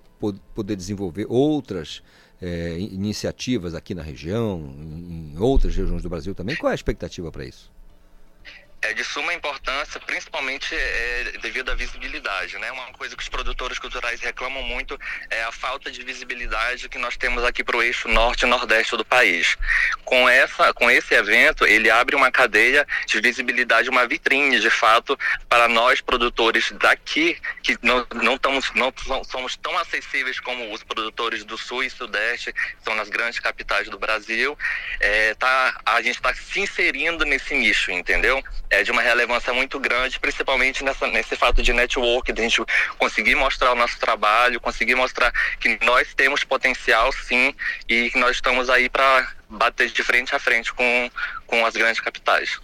poder desenvolver outras é, iniciativas aqui na região, em outras regiões do Brasil também. Qual é a expectativa para isso? É de suma importância, principalmente é, devido à visibilidade, né? Uma coisa que os produtores culturais reclamam muito é a falta de visibilidade que nós temos aqui para o eixo norte e nordeste do país. Com essa, com esse evento, ele abre uma cadeia de visibilidade, uma vitrine, de fato, para nós produtores daqui que não não estamos não somos tão acessíveis como os produtores do sul e sudeste, que são nas grandes capitais do Brasil. É, tá, a gente está se inserindo nesse nicho, entendeu? É de uma relevância muito grande, principalmente nessa, nesse fato de network, de a gente conseguir mostrar o nosso trabalho, conseguir mostrar que nós temos potencial sim e que nós estamos aí para bater de frente a frente com, com as grandes capitais.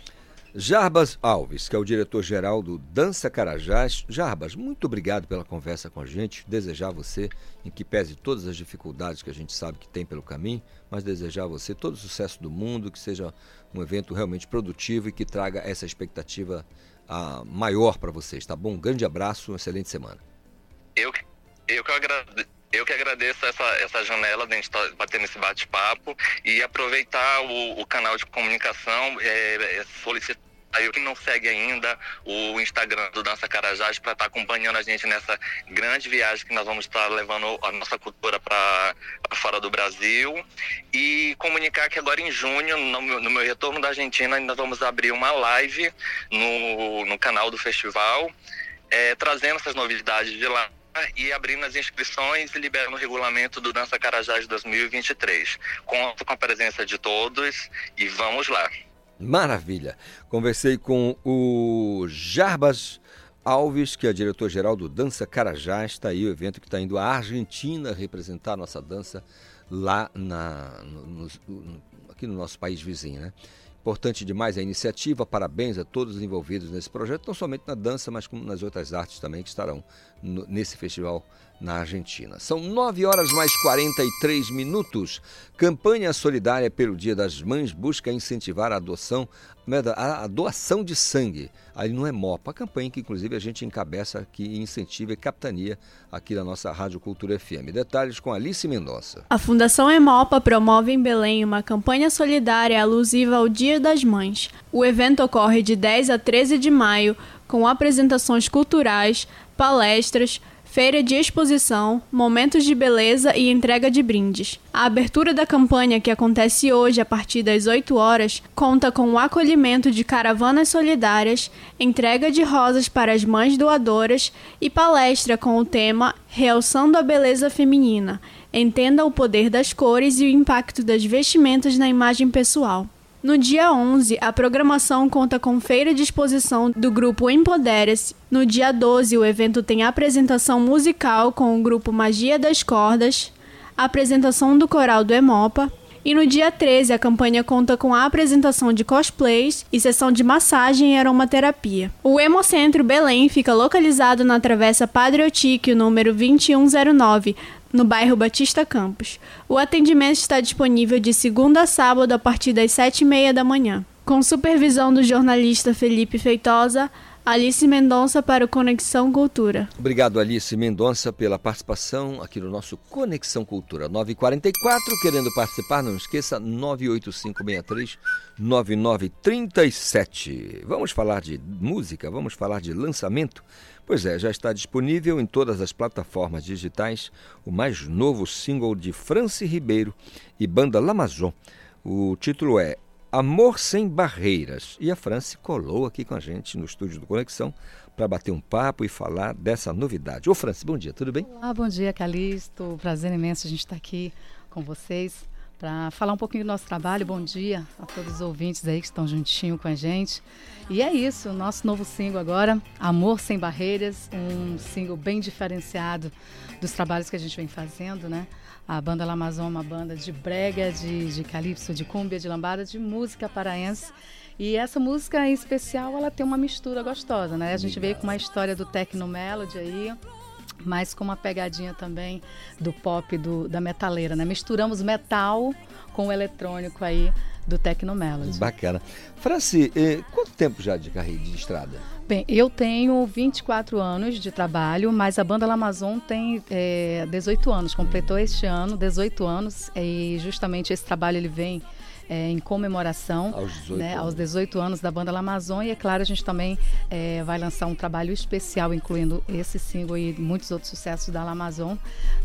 Jarbas Alves, que é o diretor-geral do Dança Carajás. Jarbas, muito obrigado pela conversa com a gente. Desejar a você, em que pese todas as dificuldades que a gente sabe que tem pelo caminho, mas desejar a você todo o sucesso do mundo, que seja um evento realmente produtivo e que traga essa expectativa uh, maior para vocês, tá bom? Um grande abraço, uma excelente semana. Eu, eu que agradeço. Eu que agradeço essa, essa janela de a gente tá batendo esse bate-papo e aproveitar o, o, canal de comunicação, é, é solicitar Aí quem não segue ainda o Instagram do Dança Carajás para estar tá acompanhando a gente nessa grande viagem que nós vamos estar tá levando a nossa cultura para fora do Brasil. E comunicar que agora em junho, no meu, no meu retorno da Argentina, nós vamos abrir uma live no, no canal do festival, é, trazendo essas novidades de lá e abrindo as inscrições e liberando o regulamento do Dança Carajás 2023. Conto com a presença de todos e vamos lá. Maravilha. Conversei com o Jarbas Alves, que é diretor-geral do Dança Carajás. Está aí o evento que está indo à Argentina representar a nossa dança lá na, no, no, aqui no nosso país vizinho, né? Importante demais a iniciativa, parabéns a todos os envolvidos nesse projeto, não somente na dança, mas como nas outras artes também que estarão no, nesse festival na Argentina. São 9 horas mais 43 minutos. Campanha solidária pelo Dia das Mães busca incentivar a adoção, a doação de sangue. Aí não é MOPA, a campanha que inclusive a gente encabeça aqui, incentiva e capitania aqui na nossa Rádio Cultura FM. Detalhes com Alice Mendonça. A Fundação Emopa promove em Belém uma campanha solidária alusiva ao Dia das Mães. O evento ocorre de 10 a 13 de maio, com apresentações culturais, palestras, feira de exposição, momentos de beleza e entrega de brindes. A abertura da campanha, que acontece hoje a partir das 8 horas, conta com o acolhimento de caravanas solidárias, entrega de rosas para as mães doadoras e palestra com o tema Realçando a Beleza Feminina. Entenda o poder das cores e o impacto das vestimentas na imagem pessoal. No dia 11, a programação conta com feira de exposição do grupo Empodere-se. No dia 12, o evento tem apresentação musical com o grupo Magia das Cordas, apresentação do coral do Emopa. E no dia 13, a campanha conta com a apresentação de cosplays e sessão de massagem e aromaterapia. O Hemocentro Belém fica localizado na Travessa Padre Otíquio, número 2109, no bairro Batista Campos. O atendimento está disponível de segunda a sábado a partir das sete e meia da manhã. Com supervisão do jornalista Felipe Feitosa, Alice Mendonça para o Conexão Cultura. Obrigado, Alice Mendonça, pela participação aqui no nosso Conexão Cultura. 944, querendo participar, não esqueça, 98563-9937. Vamos falar de música, vamos falar de lançamento. Pois é, já está disponível em todas as plataformas digitais o mais novo single de Franci Ribeiro e banda Lamazon. O título é Amor Sem Barreiras. E a Franci colou aqui com a gente no estúdio do Conexão para bater um papo e falar dessa novidade. Ô Franci, bom dia, tudo bem? Olá, bom dia, Calixto. Prazer imenso a gente estar aqui com vocês para falar um pouquinho do nosso trabalho. Bom dia a todos os ouvintes aí que estão juntinho com a gente. E é isso, nosso novo single agora, Amor Sem Barreiras, um single bem diferenciado dos trabalhos que a gente vem fazendo, né? A banda La Amazon é uma banda de brega, de, de calypso, de cúmbia, de lambada, de música paraense. E essa música em especial, ela tem uma mistura gostosa, né? A gente veio com uma história do techno melody aí, mas com uma pegadinha também do pop do, da metaleira, né? Misturamos metal com o eletrônico aí do Tecno Melody. Bacana. Franci, eh, quanto tempo já de carreira de estrada? Bem, eu tenho 24 anos de trabalho, mas a banda La Amazon tem é, 18 anos, completou este ano 18 anos e justamente esse trabalho ele vem é, em comemoração aos 18, né, aos 18 anos da banda La Amazon e é claro a gente também é, vai lançar um trabalho especial incluindo esse single e muitos outros sucessos da La Amazon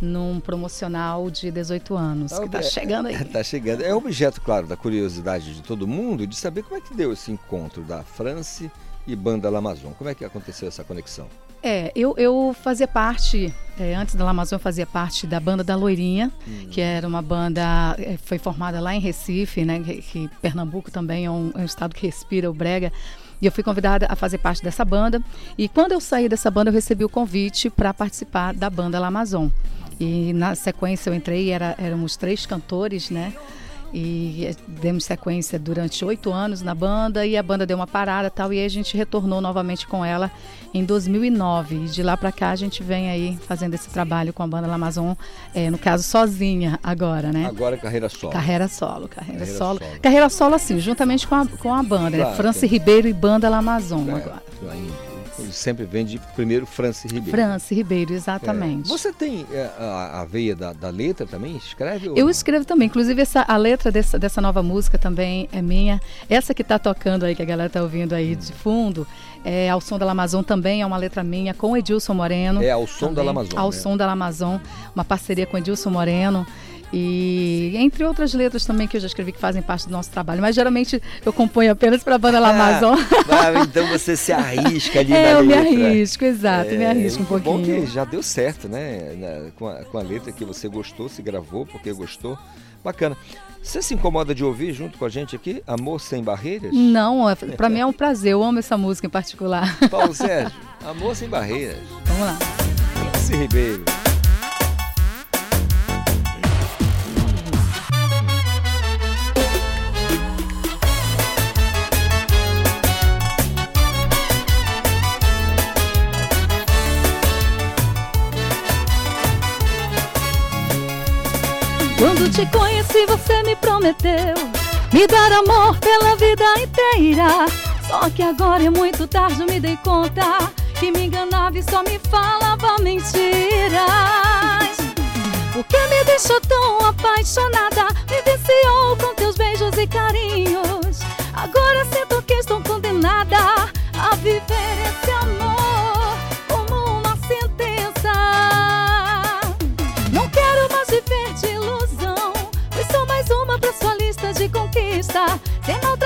num promocional de 18 anos que está chegando aí. Está chegando. É objeto, claro, da curiosidade de todo mundo de saber como é que deu esse encontro da France e banda La Amazon. Como é que aconteceu essa conexão? É, eu, eu fazia parte, é, antes da Amazon, eu fazia parte da banda da Loirinha, hum. que era uma banda, é, foi formada lá em Recife, né, que, que Pernambuco também é um, é um, estado que respira o brega, e eu fui convidada a fazer parte dessa banda, e quando eu saí dessa banda, eu recebi o convite para participar da banda La Amazon. E na sequência eu entrei, era, éramos três cantores, né, e demos sequência durante oito anos na banda e a banda deu uma parada tal e aí a gente retornou novamente com ela em 2009 e de lá para cá a gente vem aí fazendo esse trabalho com a banda La Amazon, é, no caso sozinha agora, né? Agora carreira solo. Carreira solo, carreira, carreira solo. solo. Carreira solo assim, juntamente com a, com a banda, claro, né? Franci Ribeiro e banda La Amazon é, agora. Ele sempre vem de primeiro Franci Ribeiro. Franci Ribeiro, exatamente. É. Você tem é, a, a veia da, da, letra também? Escreve? Eu escrevo também. Inclusive, essa, a letra dessa, dessa nova música também é minha. Essa que está tocando aí, que a galera está ouvindo aí hum. de fundo, é Ao Som da Amazon também é uma letra minha com Edilson Moreno. É Ao Som também, da Amazon. Ao né? Som da Amazon, uma parceria com Edilson Moreno. E entre outras letras também que eu já escrevi que fazem parte do nosso trabalho. Mas geralmente eu componho apenas para a banda La Amazon. Ah, então você se arrisca ali é, na eu letra. me arrisco, exato, É, me arrisco um Bom pouquinho. que já deu certo, né? Com, a, com a letra que você gostou, se gravou porque gostou. Bacana. Você se incomoda de ouvir junto com a gente aqui? Amor Sem Barreiras? Não, é- pra mim é um prazer, eu amo essa música em particular. Paulo Sérgio, Amor Sem Barreiras. Vamos lá. Esse Ribeiro. Quando te conheci, você me prometeu me dar amor pela vida inteira. Só que agora é muito tarde, me dei conta que me enganava e só me falava mentiras. Por que me deixou tão apaixonada? Me viciou com teus beijos e carinhos. Agora sinto que estou condenada a viver esse amor de conquista. Você maltratou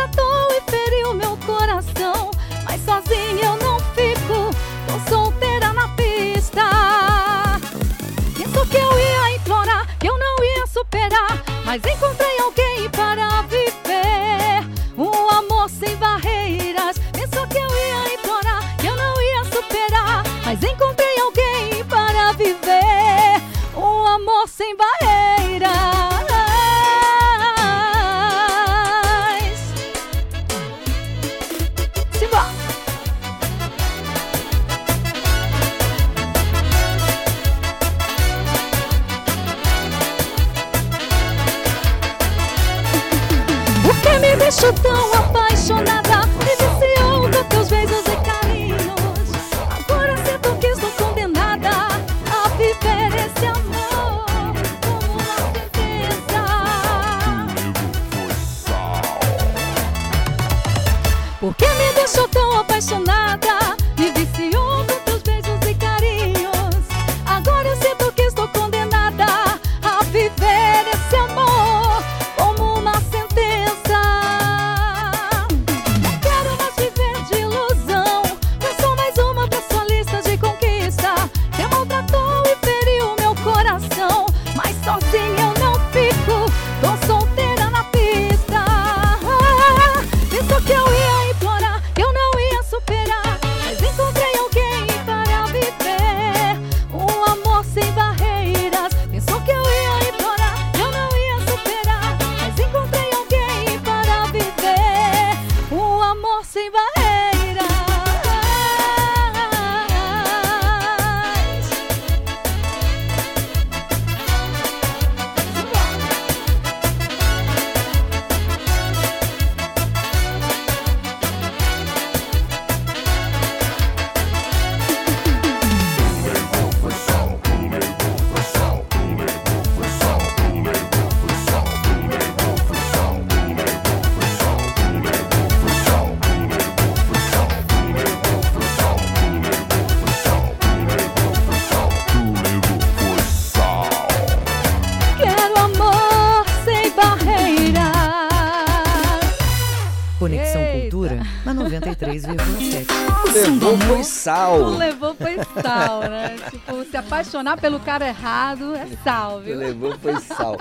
foi sal. Não levou foi sal, né? tipo, se apaixonar pelo cara errado é sal, viu? Levou foi sal.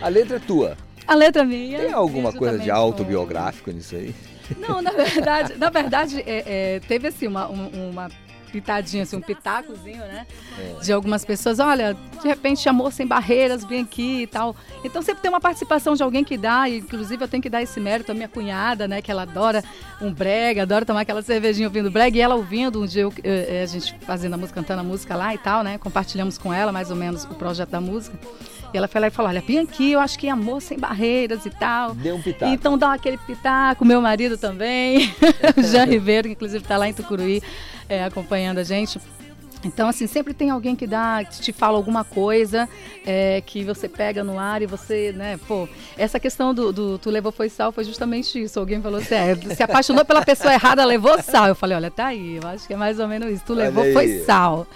A letra é tua. A letra minha. Tem alguma coisa de autobiográfico nisso aí? Não, na verdade, na verdade é, é, teve assim uma, um- uma pitadinha, assim, um pitacozinho, né? É. De algumas pessoas, olha, de repente amor sem barreiras, vem aqui e tal. Então sempre tem uma participação de alguém que dá, e inclusive eu tenho que dar esse mérito à minha cunhada, né? Que ela adora um brega, adora tomar aquela cervejinha ouvindo brega, e ela ouvindo um dia eu, eh, eh, a gente fazendo a música, cantando a música lá e tal, né? Compartilhamos com ela mais ou menos o projeto da música. E ela foi lá e falou: Olha, vem aqui, eu acho que é amor sem barreiras e tal. Deu um pitaco. Então dá aquele pitaco, meu marido também, o Jean Ribeiro, que inclusive está lá em Tucuruí é, acompanhando a gente. Então, assim, sempre tem alguém que dá, que te fala alguma coisa é, que você pega no ar e você, né, pô, essa questão do, do tu levou foi sal foi justamente isso. Alguém falou assim, é, se apaixonou pela pessoa errada, levou sal. Eu falei, olha, tá aí, eu acho que é mais ou menos isso. Tu Olha levou aí. foi sal.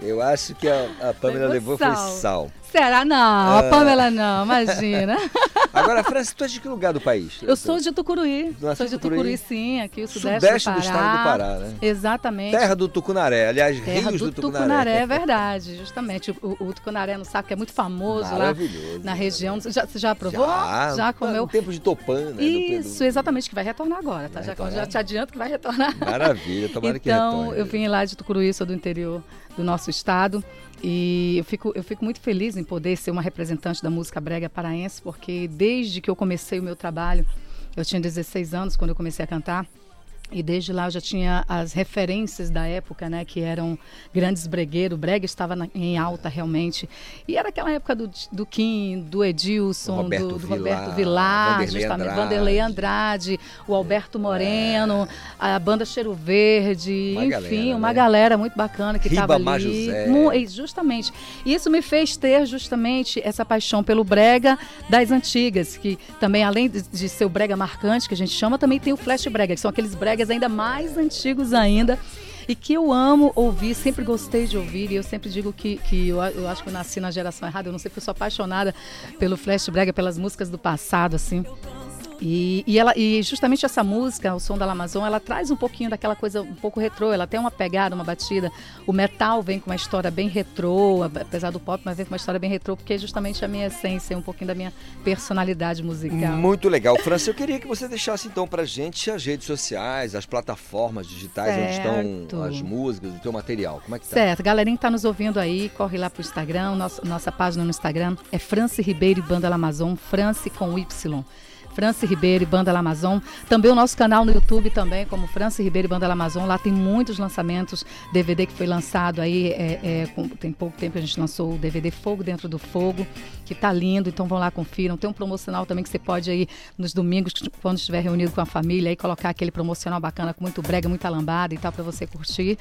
Eu acho que a, a Pamela Levou levou foi sal. Será? Não, Ah. a Pamela não, imagina. Agora, França, tu é de que lugar do país? Eu sou de Tucuruí. Sou de Tucuruí? Tucuruí, sim, aqui o sudeste, Sudeste do, do estado do Pará, né? Exatamente. Terra do Tucunaré, aliás, Terra rios do, do, Tucunaré. Tucunaré, é verdade, justamente. O, o Tucunaré no saco é muito famoso lá na região. Você já, você já provou? Já, Já comeu? No tempo de Topã, né? Isso, exatamente, que vai retornar agora, tá? Já, já te adianto que vai retornar. Maravilha, tomara que então, retorne. eu vim lá de Tucuruí, sou do interior do nosso estado. E eu fico, eu fico muito feliz em poder ser uma representante da música brega paraense, porque desde que eu comecei o meu trabalho, eu tinha 16 anos quando eu comecei a cantar, e desde lá eu já tinha as referências da época, né, que eram grandes bregueiros. O brega estava na- em alta realmente. E era aquela época do, do Kim, do Edilson, Roberto do, do Vilar, Roberto Vilar, Vanderlei justamente, Andrade. Vanderlei Andrade, o Alberto Moreno, a banda Cheiro Verde, Uma enfim, galera, uma né? galera muito bacana que estava ali. E Justamente. E isso me fez ter justamente essa paixão pelo brega das antigas, que também, além de, de ser o brega marcante, que a gente chama, também tem o flash brega, que são aqueles bregas ainda mais antigos ainda. E que eu amo ouvir, sempre gostei de ouvir, e eu sempre digo que, que eu, eu acho que eu nasci na geração errada, eu não sei porque eu sou apaixonada pelo flash brega, pelas músicas do passado, assim. E, e, ela, e justamente essa música, o som da Amazon, ela traz um pouquinho daquela coisa um pouco retrô, ela tem uma pegada, uma batida. O metal vem com uma história bem retrô, apesar do pop, mas vem com uma história bem retrô, porque é justamente a minha essência, um pouquinho da minha personalidade musical. Muito legal. França, eu queria que você deixasse então pra gente as redes sociais, as plataformas digitais onde Certo. estão as músicas, o teu material. Como é que tá? Certo, galerinha que tá nos ouvindo aí, corre lá pro Instagram, nosso, nossa página no Instagram é France Ribeiro e Banda Amazon, France com Y. France Ribeiro e Banda La Amazon. Também o nosso canal no YouTube também, como France Ribeiro e Banda La Amazon. Lá tem muitos lançamentos. DVD que foi lançado aí, é, é, com- tem pouco tempo que a gente lançou o DVD Fogo Dentro do Fogo, que tá lindo. Então vão lá, confiram. Tem um promocional também que você pode aí, nos domingos, quando estiver reunido com a família, aí colocar aquele promocional bacana com muito brega, muita lambada e tal, para você curtir.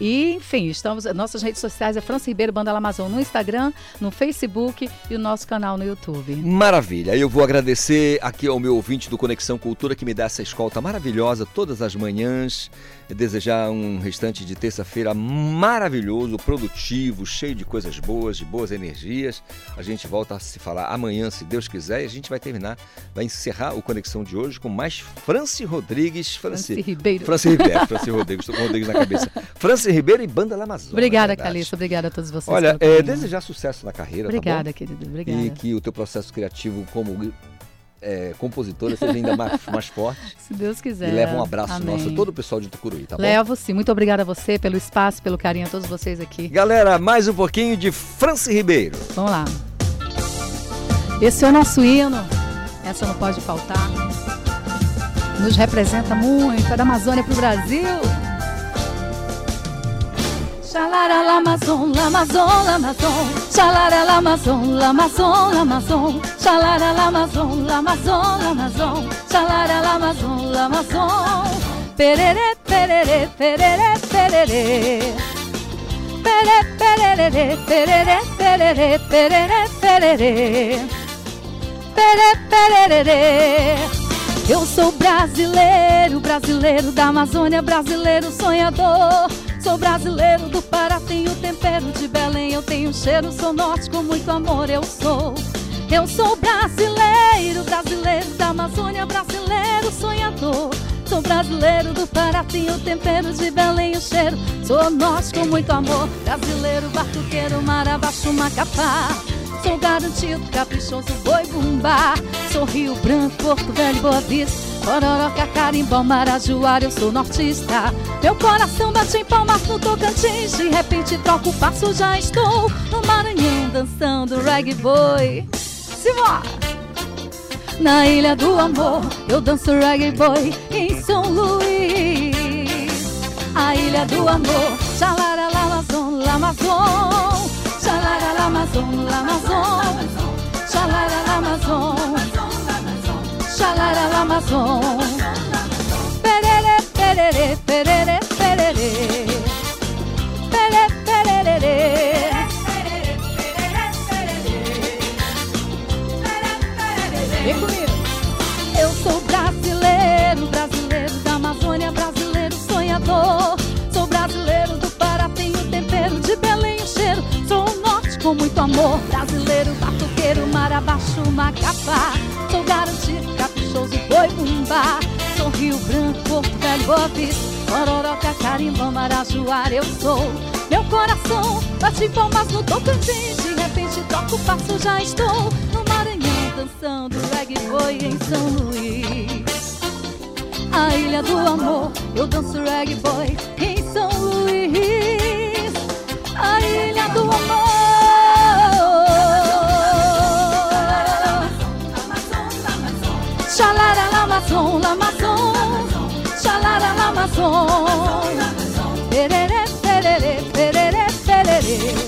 E, enfim, estamos. Nossas redes sociais é France Ribeiro Banda Amazon no Instagram, no Facebook e o nosso canal no YouTube. Maravilha. Eu vou agradecer aqui ao meu ouvinte do Conexão Cultura que me dá essa escolta maravilhosa todas as manhãs. Desejar um restante de terça-feira maravilhoso, produtivo, cheio de coisas boas, de boas energias. A gente volta a se falar amanhã, se Deus quiser, e a gente vai terminar, vai encerrar o Conexão de hoje com mais Franci Rodrigues. Franci, France Ribeiro. Franci Ribeiro, Franci Rodrigues, estou com Rodrigues na cabeça. Franci Ribeiro e Banda La Amazônia. Obrigada. Calista. Obrigada a todos vocês. Olha, é, desejar sucesso na carreira, Obrigada, tá querido. Obrigada. E que o teu processo criativo como é, compositora seja ainda mais, mais forte. Se Deus quiser. E leva um abraço Amém. nosso a todo o pessoal de Tucuruí, tá bom? Levo sim. Muito obrigada a você pelo espaço, pelo carinho a todos vocês aqui. Galera, mais um pouquinho de Franci Ribeiro. Vamos lá. Esse é o nosso hino. Essa não pode faltar. Nos representa muito. É da Amazônia pro Brasil. Xalara Lamazon, Lamazon, Lamazon. Xalara Lamazon, Lamazon, Lamazon. Xalara Lamazon, Lamazon, Lamazon. Xalara Lamazon, Lamazon. Perere, perere, perere, perere. Pere, perere, perere, perere, perere, perere. Pere, perere. Eu sou brasileiro, brasileiro da Amazônia, brasileiro sonhador. Sou brasileiro do Pará, tenho tempero de Belém, eu tenho cheiro, sou norte com muito amor, eu sou. Eu sou brasileiro, brasileiro da Amazônia, brasileiro sonhador. Sou brasileiro do Pará, tenho tempero de Belém, o cheiro, sou norte com muito amor. Brasileiro, batuqueiro, mar abaixo, Macapá. Sou garantido, caprichoso, boi bumbá. Sou Rio Branco, Porto Velho, Boa Vista. Pororoca, Carimbó, Marajoara, eu sou nortista. Meu coração bate em palmas no Tocantins. De repente troco o passo, já estou no Maranhão dançando reggae boy. Simbora! Na Ilha do Amor, eu danço reggae boy em São Luís. A Ilha do Amor, xalara, lamazon, lamazon. Lamazon, lamazon. Xalara, lamazon. Xalara, lamazon. Perere, perere, perere. Amor. Brasileiro, batuqueiro, mar abaixo, macapá. Sou garantido, caprichoso, boi bumbá. Sou Rio Branco, Velho, Boa Vista. Ororoca, Carimbó, Marajoara, eu sou. Meu coração bate palmas no Tocantins. De repente toco o passo, já estou no Maranhão dançando reggae foi em São Luís. A ilha do amor, eu danço reggae boy em São Luís. A ilha do amor. Xalara, lamazon, lamazon. Xalara, lamazon. Perere, perere, perere. Perere,